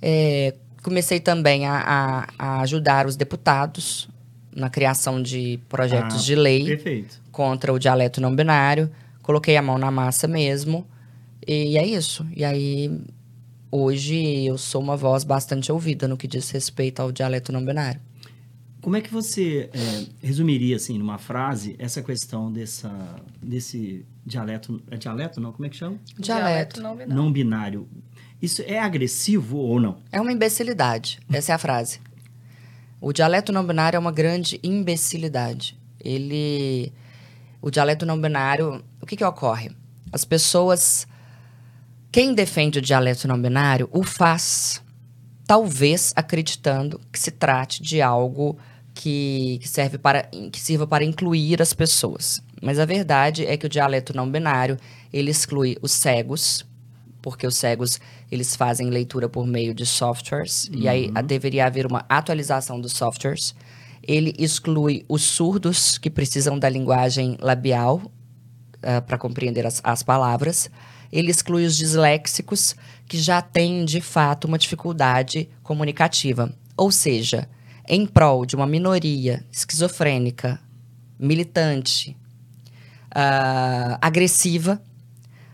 é, comecei também a, a- a ajudar os deputados na criação de projetos Ah, de lei Perfeito. contra o dialeto não binário. Coloquei a mão na massa mesmo. E é isso. E aí, hoje, eu sou uma voz bastante ouvida no que diz respeito ao dialeto não binário. Como é que você é, resumiria, assim, numa frase, essa questão dessa, desse dialeto... É dialeto, não? Como é que chama? Dialeto. não binário. Não binário. Isso é agressivo ou não? É uma imbecilidade. Essa é a frase. O dialeto não binário é uma grande imbecilidade. Ele. O dialeto não binário. O que, que ocorre? As pessoas. Quem defende o dialeto não binário o faz, talvez acreditando que se trate de algo que, que serve para que sirva para incluir as pessoas. Mas a verdade é que o dialeto não binário ele exclui os cegos, porque os cegos eles fazem leitura por meio de softwares e aí a- deveria haver uma atualização dos softwares. Ele exclui os surdos que precisam da linguagem labial para compreender as, as palavras. Ele exclui os disléxicos que já têm de fato uma dificuldade comunicativa. Ou seja, em prol de uma minoria esquizofrênica, militante, ah, agressiva,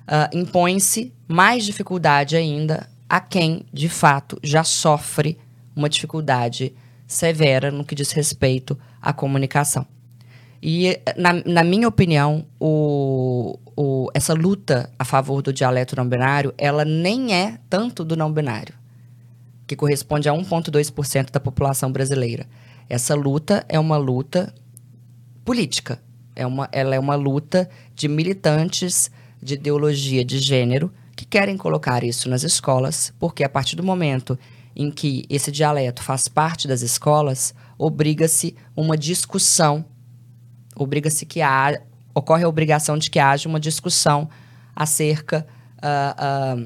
ah, impõe-se mais dificuldade ainda a quem, de fato, já sofre uma dificuldade severa no que diz respeito à comunicação. E, na, na minha opinião, o, o- essa luta a favor do dialeto não binário, ela nem é tanto do não binário, que corresponde a 1,2% da população brasileira. Essa luta é uma luta política. É uma, ela é uma luta de militantes de ideologia de gênero que querem colocar isso nas escolas, porque a partir do momento em que esse dialeto faz parte das escolas, obriga-se uma discussão, obriga-se que há, ocorre a obrigação de que haja uma discussão acerca ah, ah,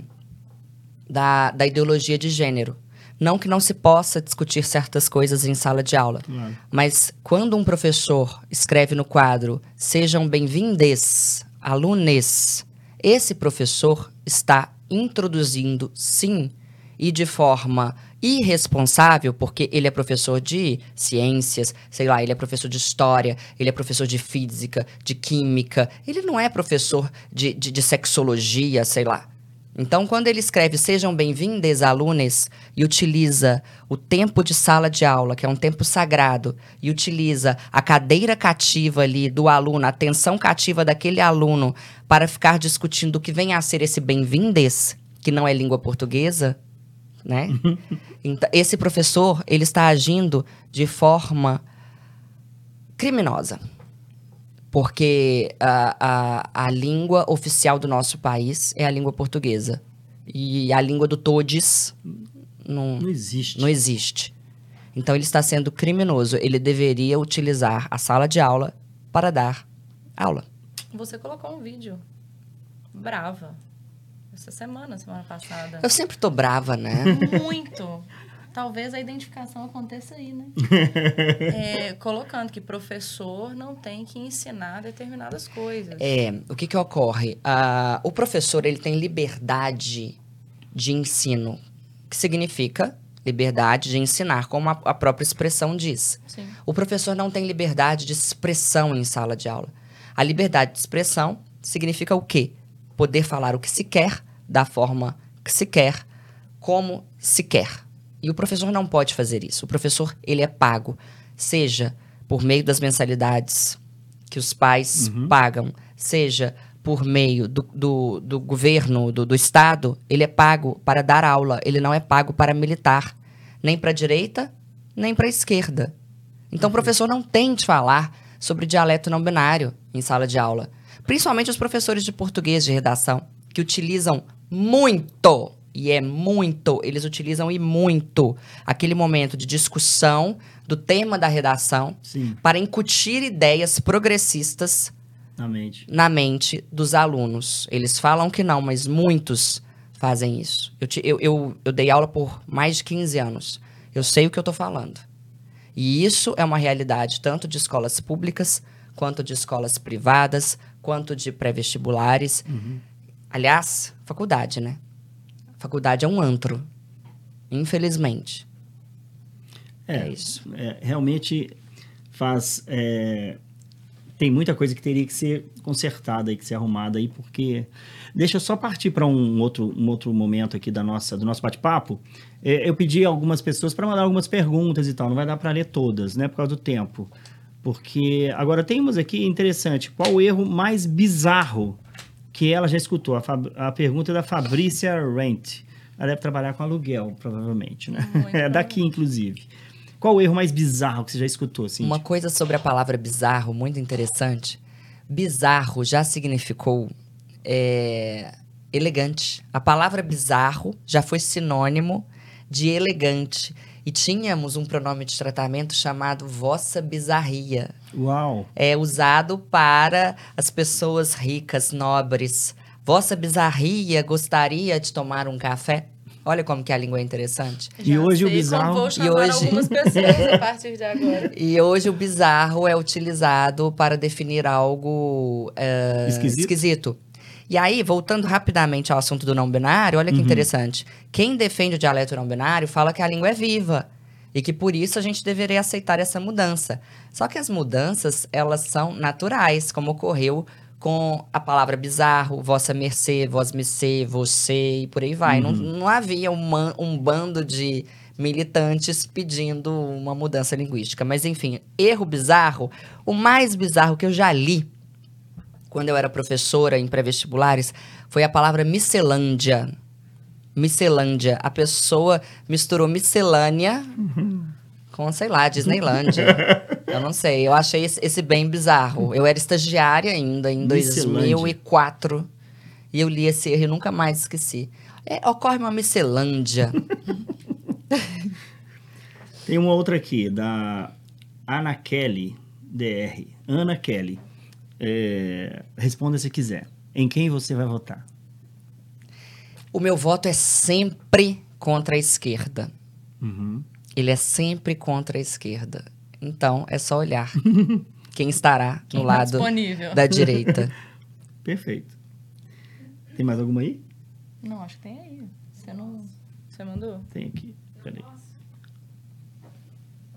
da, da ideologia de gênero. Não que não se possa discutir certas coisas em sala de aula, Claro. mas quando um professor escreve no quadro sejam bem-vindes, alunos, esse professor está introduzindo, sim, e de forma irresponsável, porque ele é professor de ciências, sei lá, ele é professor de história, ele é professor de física, de química, ele não é professor de, de, de sexologia, sei lá. Então, quando ele escreve Sejam bem-vindos, alunos, e utiliza o tempo de sala de aula, que é um tempo sagrado, e utiliza a cadeira cativa ali do aluno, a atenção cativa daquele aluno, para ficar discutindo o que vem a ser esse bem-vindes, que não é língua portuguesa, né? Então, esse professor, ele está agindo de forma criminosa. Porque a, a, a língua oficial do nosso país é a língua portuguesa. E a língua do todes não, Não existe. não existe. Então ele está sendo criminoso. Ele deveria utilizar a sala de aula para dar aula. Você colocou um vídeo. Brava. Essa semana, semana passada. Eu sempre tô brava, né? Muito. Talvez a identificação aconteça aí, né? É, colocando que professor não tem que ensinar determinadas coisas. É, o que que ocorre? Ah, o professor, ele tem liberdade de ensino, que significa liberdade de ensinar, como a, a própria expressão diz. Sim. O professor não tem liberdade de expressão em sala de aula. A liberdade de expressão significa o quê? Poder falar o que se quer, da forma que se quer, como se quer. E o professor não pode fazer isso. O professor, ele é pago, seja por meio das mensalidades que os pais pagam, seja por meio do, do, do governo, do, do Estado, ele é pago para dar aula, ele não é pago para militar, nem para a direita, nem para a esquerda. Então, o professor não tem de falar sobre dialeto não binário em sala de aula. Principalmente os professores de português de redação, que utilizam muito, e é muito, eles utilizam e muito, aquele momento de discussão do tema da redação Sim, para incutir ideias progressistas na mente. na mente dos alunos. Eles falam que não, mas muitos fazem isso. Eu, te- eu, eu, eu dei aula por mais de 15 anos. Eu sei o que eu estou falando. E isso é uma realidade tanto de escolas públicas, quanto de escolas privadas, quanto de pré-vestibulares. Aliás, faculdade, né? Faculdade é um antro. Infelizmente. É isso. é, realmente faz. é, tem muita coisa que teria que ser consertada e que ser arrumada aí, porque. Deixa eu só partir para um outro, um outro momento aqui da nossa, do nosso bate-papo. É, eu pedi a algumas pessoas para mandar algumas perguntas e tal. Não vai dar para ler todas, né? Por causa do tempo. Porque agora temos aqui interessante. Qual o erro mais bizarro que ela já escutou? A, Fab- a pergunta é da Fabrícia Rent. Ela deve trabalhar com aluguel, provavelmente, né? Muito É daqui, inclusive. Qual o erro mais bizarro que você já escutou, assim? Uma coisa sobre a palavra bizarro muito interessante. Bizarro já significou é, elegante. A palavra bizarro já foi sinônimo de elegante. E tínhamos um pronome de tratamento chamado vossa bizarria. Uau! É usado para as pessoas ricas, nobres. Vossa bizarria gostaria de tomar um café? Olha como que a língua é interessante. E Já hoje o bizarro- vou E hoje- algumas pessoas a partir de agora. E hoje o bizarro é utilizado para definir algo é, Esquisito? esquisito. E aí, voltando rapidamente ao assunto do não binário, olha que interessante. Quem defende o dialeto não binário fala que a língua é viva e que por isso a gente deveria aceitar essa mudança. Só que as mudanças, elas são naturais, como ocorreu com a palavra bizarro, vossa mercê, vós mercê, você e por aí vai. Não, não havia um, man- um bando de militantes pedindo uma mudança linguística. Mas enfim, erro bizarro, o mais bizarro que eu já li quando eu era professora em pré-vestibulares foi a palavra miscelândia. Miscelândia. A pessoa misturou miscelânea com, sei lá, Disneylândia. eu não sei. Eu achei esse, esse bem bizarro. Eu era estagiária ainda em Miscelândia. 2004. E eu li esse erro e nunca mais esqueci. É, ocorre uma miscelândia. Tem uma outra aqui, da Ana Kelly, DR. Ana Kelly. É, responda se quiser. Em quem você vai votar? O meu voto é sempre contra a esquerda. Uhum. Ele é sempre contra a esquerda. Então, é só olhar quem estará no Quem tá lado disponível. da direita. Perfeito. Tem mais alguma aí? Não, acho que tem aí. Você não. Você mandou? Tem aqui. Peraí.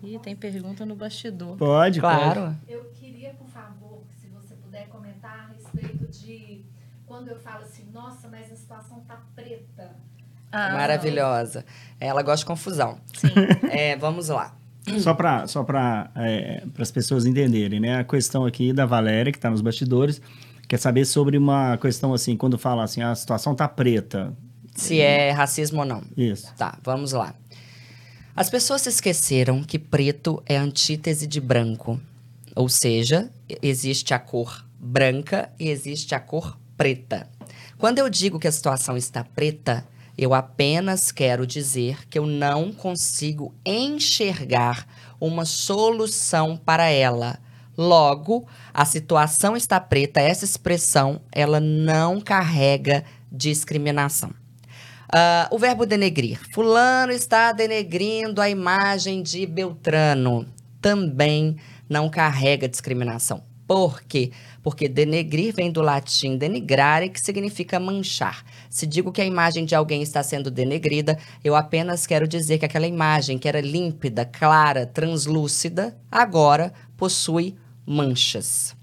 Ih, tem pergunta no bastidor. Pode, Claro. Eu queria, por favor, se você puder comentar a respeito de quando eu falo assim, nossa, mas a situação tá preta. Ah, Maravilhosa. Ela gosta de confusão. Sim. É, vamos lá. Só para só para as pessoas entenderem, né? A questão aqui da Valéria, que está nos bastidores, quer saber sobre uma questão assim, quando fala assim, a situação tá preta. Se é racismo ou não. Isso. Tá, vamos lá. As pessoas se esqueceram que preto é antítese de branco. Ou seja, existe a cor branca e existe a cor preta. Quando eu digo que a situação está preta, eu apenas quero dizer que eu não consigo enxergar uma solução para ela. Logo, a situação está preta, essa expressão, ela não carrega discriminação. Ah, o verbo denegrir. Fulano está denegrindo a imagem de Beltrano. Também não carrega discriminação. Por quê? Porque denegrir vem do latim denigrare, que significa manchar. Se digo que a imagem de alguém está sendo denegrida, eu apenas quero dizer que aquela imagem, que era límpida, clara, translúcida, agora possui manchas.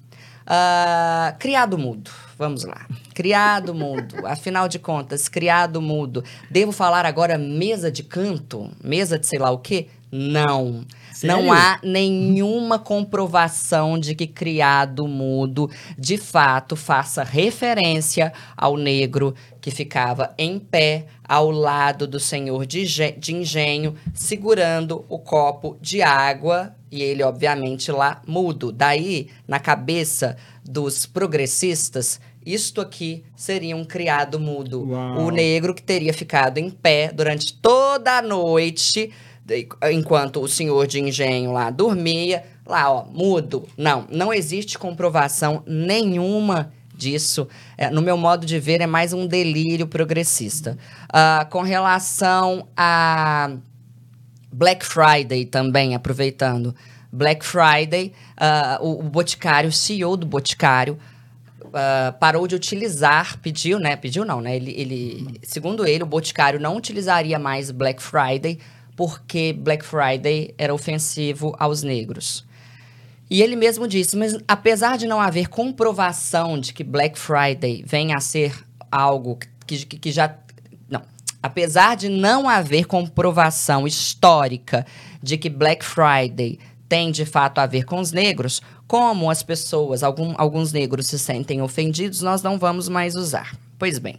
Ah, criado mudo. Vamos lá. Criado mudo. Afinal de contas, criado mudo. Devo falar agora mesa de canto? Mesa de sei lá o quê? Não. Sério? Não há nenhuma comprovação de que criado mudo de fato faça referência ao negro que ficava em pé ao lado do senhor de, de engenho, segurando o copo de água e ele, obviamente, lá mudo. Daí, na cabeça dos progressistas, isto aqui seria um criado mudo. Uau. O negro que teria ficado em pé durante toda a noite, enquanto o senhor de engenho lá dormia, lá, ó, mudo. Não, não existe comprovação nenhuma disso. É, no meu modo de ver, é mais um delírio progressista. Ah, com relação a Black Friday também, aproveitando. Black Friday, ah, o, o Boticário, o CEO do Boticário, ah, parou de utilizar, pediu, né? Pediu não, né? Ele, ele, segundo ele, o Boticário não utilizaria mais Black Friday porque Black Friday era ofensivo aos negros. E ele mesmo disse, mas apesar de não haver comprovação de que Black Friday venha a ser algo que, que, que já. Não. Apesar de não haver comprovação histórica de que Black Friday tem de fato a ver com os negros, como as pessoas, algum, alguns negros se sentem ofendidos, nós não vamos mais usar. Pois bem,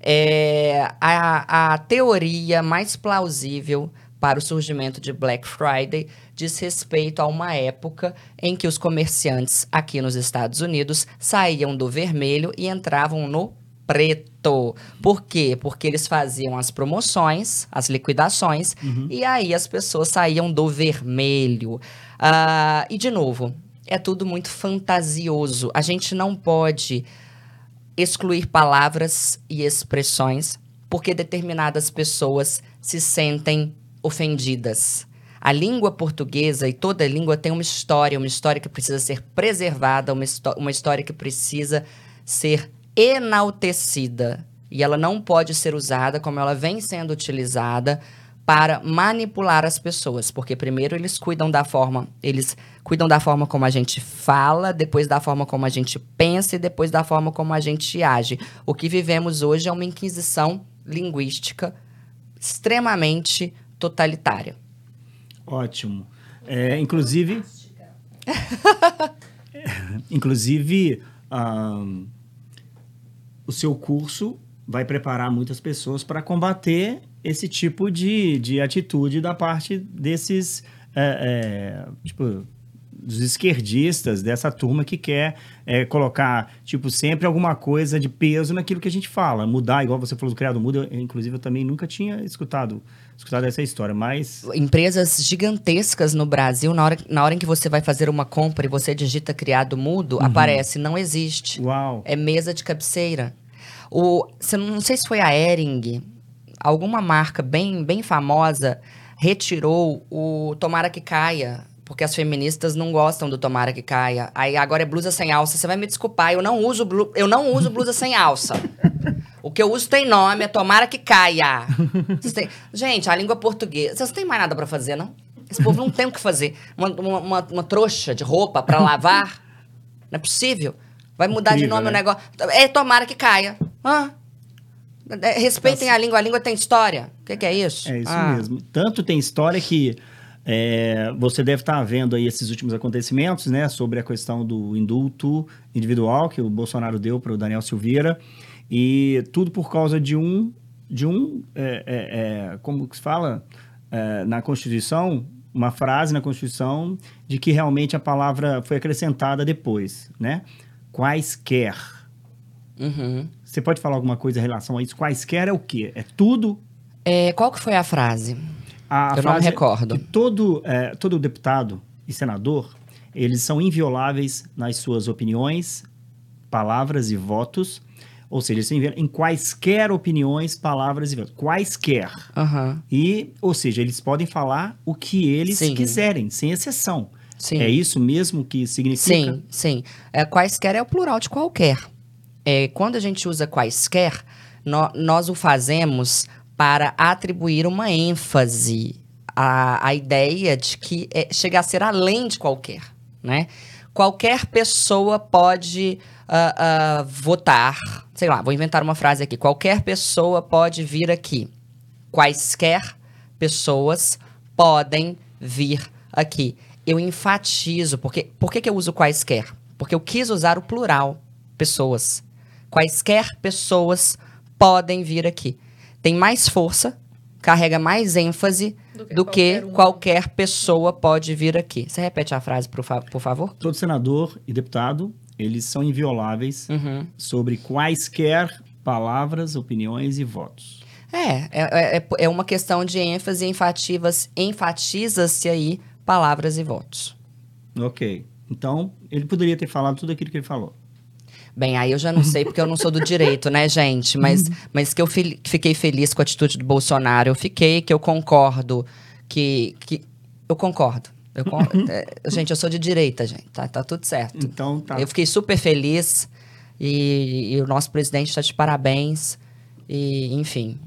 é, a, a teoria mais plausível para o surgimento de Black Friday diz respeito a uma época em que os comerciantes aqui nos Estados Unidos saíam do vermelho e entravam no preto. Por quê? Porque eles faziam as promoções, as liquidações, e aí as pessoas saíam do vermelho. Ah, e, de novo, é tudo muito fantasioso. A gente não pode excluir palavras e expressões porque determinadas pessoas se sentem ofendidas. A língua portuguesa e toda língua tem uma história, uma história que precisa ser preservada, uma, uma história que precisa ser enaltecida. E ela não pode ser usada como ela vem sendo utilizada para manipular as pessoas, porque primeiro eles cuidam da forma, eles cuidam da forma como a gente fala, depois da forma como a gente pensa e depois da forma como a gente age. O que vivemos hoje é uma inquisição linguística extremamente totalitária. Ótimo. É, inclusive. inclusive, ahn, o seu curso vai preparar muitas pessoas para combater esse tipo de, de atitude da parte desses. é, é, tipo, dos esquerdistas, dessa turma que quer é, colocar, tipo, sempre alguma coisa de peso naquilo que a gente fala. Mudar, igual você falou do criado mudo, eu, inclusive eu também nunca tinha escutado, escutado essa história, mas Empresas gigantescas no Brasil, na hora, na hora em que você vai fazer uma compra e você digita criado mudo, aparece não existe. uau. É mesa de cabeceira. O, você não sei se foi a Ering, alguma marca bem, bem famosa retirou o Tomara que Caia. Porque as feministas não gostam do Tomara que Caia. Aí agora é blusa sem alça. Você vai me desculpar, eu não uso, blu, eu não uso blusa sem alça. O que eu uso tem nome, é Tomara que Caia. Têm... Gente, a língua portuguesa. Vocês não têm mais nada para fazer, não? Esse povo não tem o que fazer. Uma, uma, uma, trouxa de roupa para lavar. Não é possível. Vai mudar Incrível, de nome né? o negócio. É Tomara que Caia. Ah, respeitem tá a língua, a língua tem história. O que, que é isso? É isso ah. mesmo. Tanto tem história que é, você deve estar vendo aí esses últimos acontecimentos, né, sobre a questão do indulto individual que o Bolsonaro deu para o Daniel Silveira e tudo por causa de um, de um, é, é, é como se fala é, na Constituição, uma frase na Constituição de que realmente a palavra foi acrescentada depois, né? Quaisquer. Uhum. Você pode falar alguma coisa em relação a isso? Quaisquer é o quê? É tudo? É, qual que foi a frase? A Eu frase não me recordo. todo, é, todo deputado e senador, eles são invioláveis nas suas opiniões, palavras e votos. Ou seja, eles são em quaisquer opiniões, palavras e votos. Quaisquer. Uhum. E, ou seja, eles podem falar o que eles sim. quiserem, sem exceção. Sim. É isso mesmo que significa? Sim, sim. É, quaisquer é o plural de qualquer é, quando a gente usa quaisquer, no, nós o fazemos para atribuir uma ênfase à, à ideia de que é, chega a ser além de qualquer, né? Qualquer pessoa pode uh, uh, votar, sei lá, vou inventar uma frase aqui. Qualquer pessoa pode vir aqui. Quaisquer pessoas podem vir aqui. Eu enfatizo, porque por que, que eu uso quaisquer? Porque eu quis usar o plural, pessoas. Quaisquer pessoas podem vir aqui. Tem mais força, carrega mais ênfase do que, do qualquer, que qualquer, pessoa pode vir aqui. Você repete a frase, por, fa por favor? Todo senador e deputado, eles são invioláveis uhum. sobre quaisquer palavras, opiniões e votos. É, é, é, é uma questão de ênfase, enfativas, enfatiza-se aí palavras e votos. Ok. Então, ele poderia ter falado tudo aquilo que ele falou. Bem, aí eu já não sei porque eu não sou do direito, né, gente? Mas, mas que eu fi fiquei feliz com a atitude do Bolsonaro, eu fiquei, que eu concordo, que. que eu concordo. Eu, é, gente, eu sou de direita, gente. Tá, tá tudo certo. Então tá. Eu fiquei super feliz e, e o nosso presidente está de parabéns. E, enfim.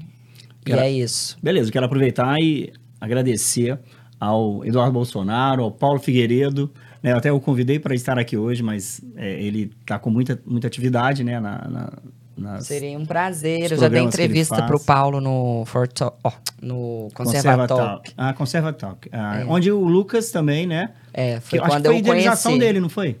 Quero, e é isso. Beleza, quero aproveitar e agradecer ao Eduardo Bolsonaro, ao Paulo Figueiredo né, eu até o convidei para estar aqui hoje, mas é, ele está com muita, muita atividade, né? Na, na nas, Seria um prazer. Eu já dei entrevista para o Paulo no, Forto, oh, no Conserva Talk. Ah, Conserva Talk. Ah, é. Onde o Lucas também, né? É, foi que, quando acho que foi eu idealização conheci. dele, não foi?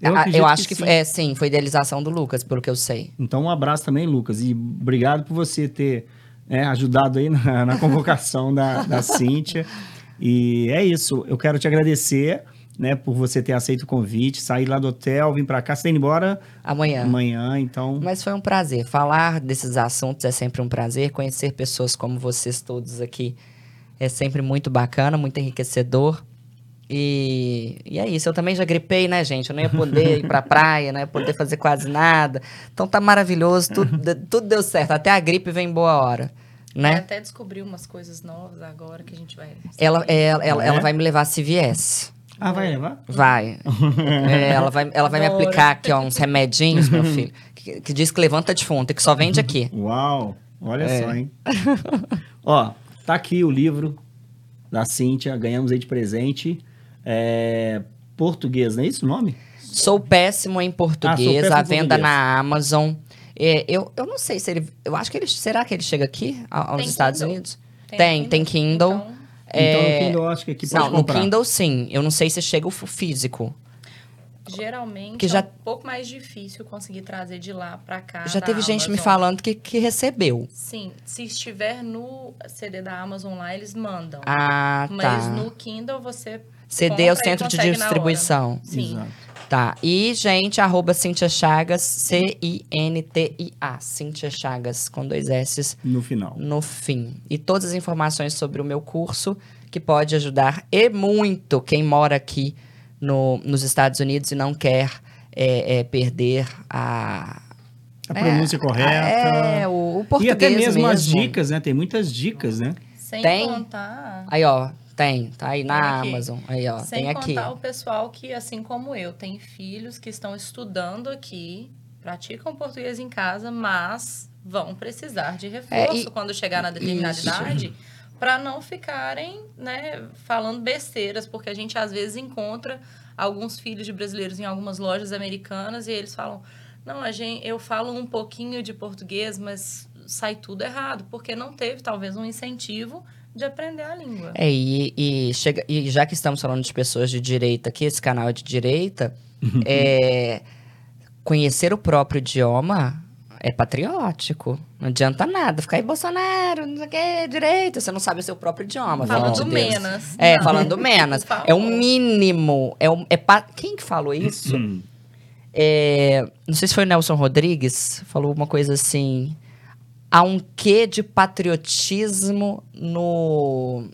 Eu, ah, eu acho que, que sim. é sim, foi idealização do Lucas, pelo que eu sei. Então um abraço também, Lucas, e obrigado por você ter né, ajudado aí na, na convocação da, da Cíntia. E é isso. Eu quero te agradecer, né, por você ter aceito o convite, sair lá do hotel, vir para cá. Você está indo embora? Amanhã. Amanhã, então. Mas foi um prazer. Falar desses assuntos é sempre um prazer. Conhecer pessoas como vocês todos aqui é sempre muito bacana, muito enriquecedor. E, e é isso. Eu também já gripei, né, gente? Eu não ia poder ir pra praia, não ia poder fazer quase nada. Então tá maravilhoso, tudo, tudo deu certo. Até a gripe vem boa hora né? até descobrir umas coisas novas agora que a gente vai. Ela, é, ela, ela, ela vai me levar se viesse. Ah, vai levar? Vai. é, ela vai, ela vai me aplicar aqui, ó, uns remedinhos, meu filho, que, que, diz que levanta defunto e que só vende aqui. Uau! Olha é. só, hein? ó, tá aqui o livro da Cíntia, ganhamos aí de presente. É, português, não é isso o nome? Sou péssimo em português, ah, péssimo à venda português. na Amazon. É, eu, eu não sei se ele. Eu acho que ele. Será que ele chega aqui, aos tem Estados Kindle. Unidos? Tem, tem, tem Kindle. Então, é, então, no Kindle, acho que aqui pode Não, comprar. no Kindle, sim. Eu não sei se chega o físico. Geralmente que já... é um pouco mais difícil conseguir trazer de lá para cá. Já teve gente Amazon. me falando que, que recebeu. Sim, se estiver no CD da Amazon lá, eles mandam. Ah, Mas tá. Mas no Kindle você. CD é o centro de distribuição. Sim. Exato. Tá. E, gente, arroba Cintia Chagas, C-I-N-T-I-A. Cintia Chagas, com dois S. No final. No fim. E todas as informações sobre o meu curso, que pode ajudar e muito quem mora aqui no, nos Estados Unidos e não quer é, é, perder a, A pronúncia correta. É, o, o português E até mesmo, as mesmo. dicas, né? Tem muitas dicas, né? Sem Tem? contar. Aí, ó, tem. Tá aí na Tem. Amazon. Aí, ó, Sem tem aqui. contar o pessoal que, assim como eu, tem filhos que estão estudando aqui, praticam português em casa, mas vão precisar de reforço É, e- quando chegar na determinada Isso. idade, para não ficarem, né, falando besteiras, porque a gente às vezes encontra alguns filhos de brasileiros em algumas lojas americanas e eles falam: "Não, a gente, eu falo um pouquinho de português, mas sai tudo errado, porque não teve talvez um incentivo de aprender a língua". É, e, e, chega, e já que estamos falando de pessoas de direita aqui, esse canal é de direita, é, conhecer o próprio idioma é patriótico. Não adianta nada ficar aí, Bolsonaro, não sei o que, direita, você não sabe o seu próprio idioma. Falando de menos. É, Não. falando menos. É o mínimo. É, o- é pa- Quem que falou isso? Hum. É, não sei se foi o Nelson Rodrigues, falou uma coisa assim. Há um quê de patriotismo no,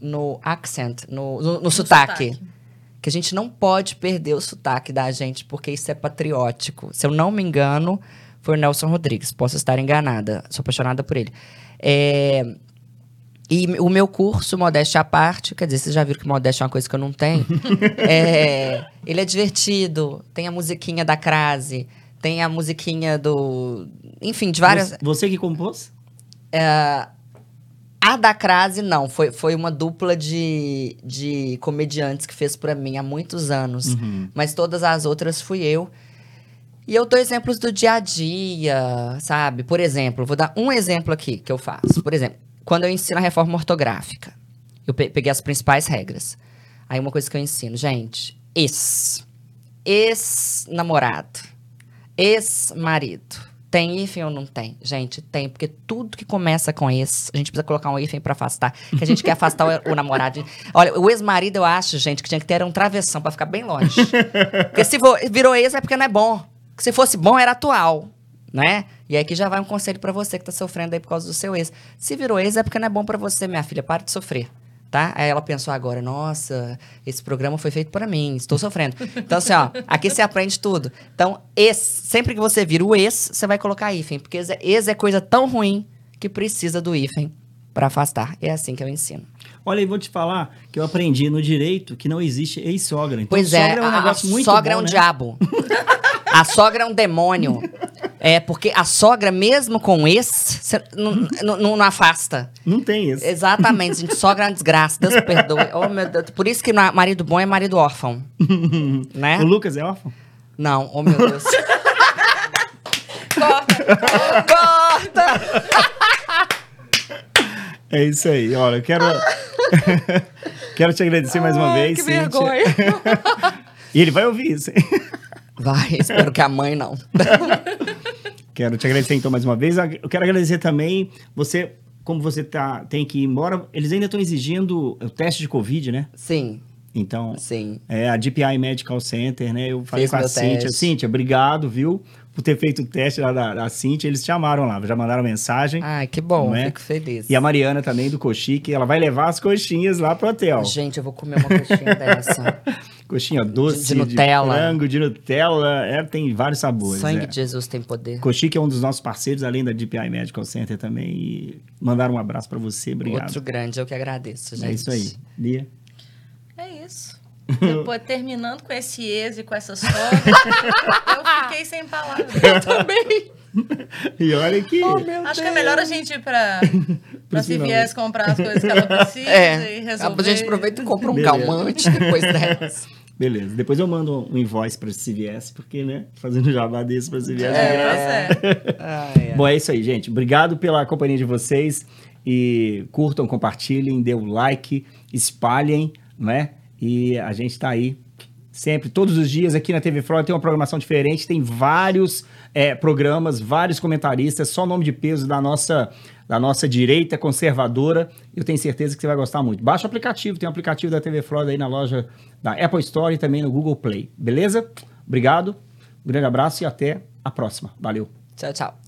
no accent, no, no, no sotaque. Que a gente não pode perder o sotaque da gente, porque isso é patriótico. Se eu não me engano, foi o Nelson Rodrigues. Posso estar enganada. Sou apaixonada por ele. É, e o meu curso, Modéstia à parte, quer dizer, vocês já viram que Modéstia é uma coisa que eu não tenho. É, ele é divertido, tem a musiquinha da crase, tem a musiquinha do. Enfim, de várias. Você, você que compôs? A da crase, não. Foi, foi uma dupla de, de comediantes que fez pra mim há muitos anos. Uhum. Mas todas as outras fui eu. E eu dou exemplos do dia a dia, sabe? Por exemplo, vou dar um exemplo aqui que eu faço. Por exemplo, quando eu ensino a reforma ortográfica, eu pe- peguei as principais regras. Aí uma coisa que eu ensino, gente, ex, ex-namorado, ex-marido. Tem hífen ou não tem? Gente, tem, porque tudo que começa com ex, a gente precisa colocar um hífen pra afastar. Que a gente quer afastar o, o namorado. Olha, o ex-marido, eu acho, gente, que tinha que ter um travessão pra ficar bem longe. Porque se virou ex é porque não é bom. Se fosse bom, era atual, né? E aí que já vai um conselho pra você que tá sofrendo aí por causa do seu ex. Se virou ex é porque não é bom pra você, minha filha. Para de sofrer. Tá? Aí ela pensou agora, nossa, esse programa foi feito pra mim, estou sofrendo. Então, assim, ó, aqui você aprende tudo. Então, ex, sempre que você vira o ex, você vai colocar hífen, porque ex é, é coisa tão ruim que precisa do hífen pra afastar. É assim que eu ensino. Olha, eu vou te falar que eu aprendi no direito que não existe ex-sogra. Então, Pois é, sogra é um negócio muito sogra é bom, um né? diabo. A sogra é um demônio. É, porque a sogra, mesmo com ex, cê não, não- não- não afasta. Não tem isso. Exatamente, gente. Sogra é uma desgraça. Deus perdoe. Oh, meu Deus. Por isso que marido bom é marido órfão. né? O Lucas é órfão? Não, oh meu Deus. Corta. Corta! É isso aí. Olha, eu quero... quero te agradecer mais uma Ai, vez, que Cíntia. vergonha. E ele vai ouvir isso, hein? Vai, espero que a mãe não. Quero te agradecer então mais uma vez. Eu quero agradecer também você, como você tá, tem que ir embora. Eles ainda estão exigindo o teste de Covid, né? Sim, Então, sim. é a DPI Medical Center, né? Eu falei Fiz com a Cíntia. teste. Cíntia, obrigado, viu? Por ter feito o teste lá da, da Cíntia. Eles te chamaram lá, já mandaram mensagem. Ai, que bom, é? fico feliz. E a Mariana também, do Cochique, ela vai levar as coxinhas lá pro hotel. Gente, eu vou comer uma coxinha dessa. Coxinha doce, De- de Nutella. frango, de Nutella. É, tem vários sabores. Sangue é. de Jesus tem poder. Cochique é um dos nossos parceiros, além da DPI Medical Center também. E mandaram um abraço pra você, obrigado. Outro grande, eu que agradeço, gente. é isso aí. Lia. É isso. Depois, terminando com esse ex e com essa sogra, eu fiquei sem palavras. Eu também. E olha que. Oh, meu Acho Deus. que é melhor a gente ir pra, pra Pro CVS comprar as coisas que ela precisa É, e resolver. a gente aproveita e compra um Beleza. calmante depois dessa. Beleza. Depois eu mando um invoice pra CVS, porque, né? Fazendo jabá desse pra CVS. É, é. Ai, ai. Bom, é isso aí, gente. Obrigado pela companhia de vocês. E curtam, compartilhem, dê o like, espalhem, né? E a gente tá aí sempre, todos os dias aqui na TV Flora tem uma programação diferente, tem vários é, programas, vários comentaristas, só nome de peso da nossa, da nossa direita conservadora. Eu tenho certeza que você vai gostar muito. Baixa o aplicativo, tem um aplicativo da TV Flora aí na loja da Apple Store e também no Google Play. Beleza? Obrigado, um grande abraço e até a próxima. Valeu! Tchau, tchau.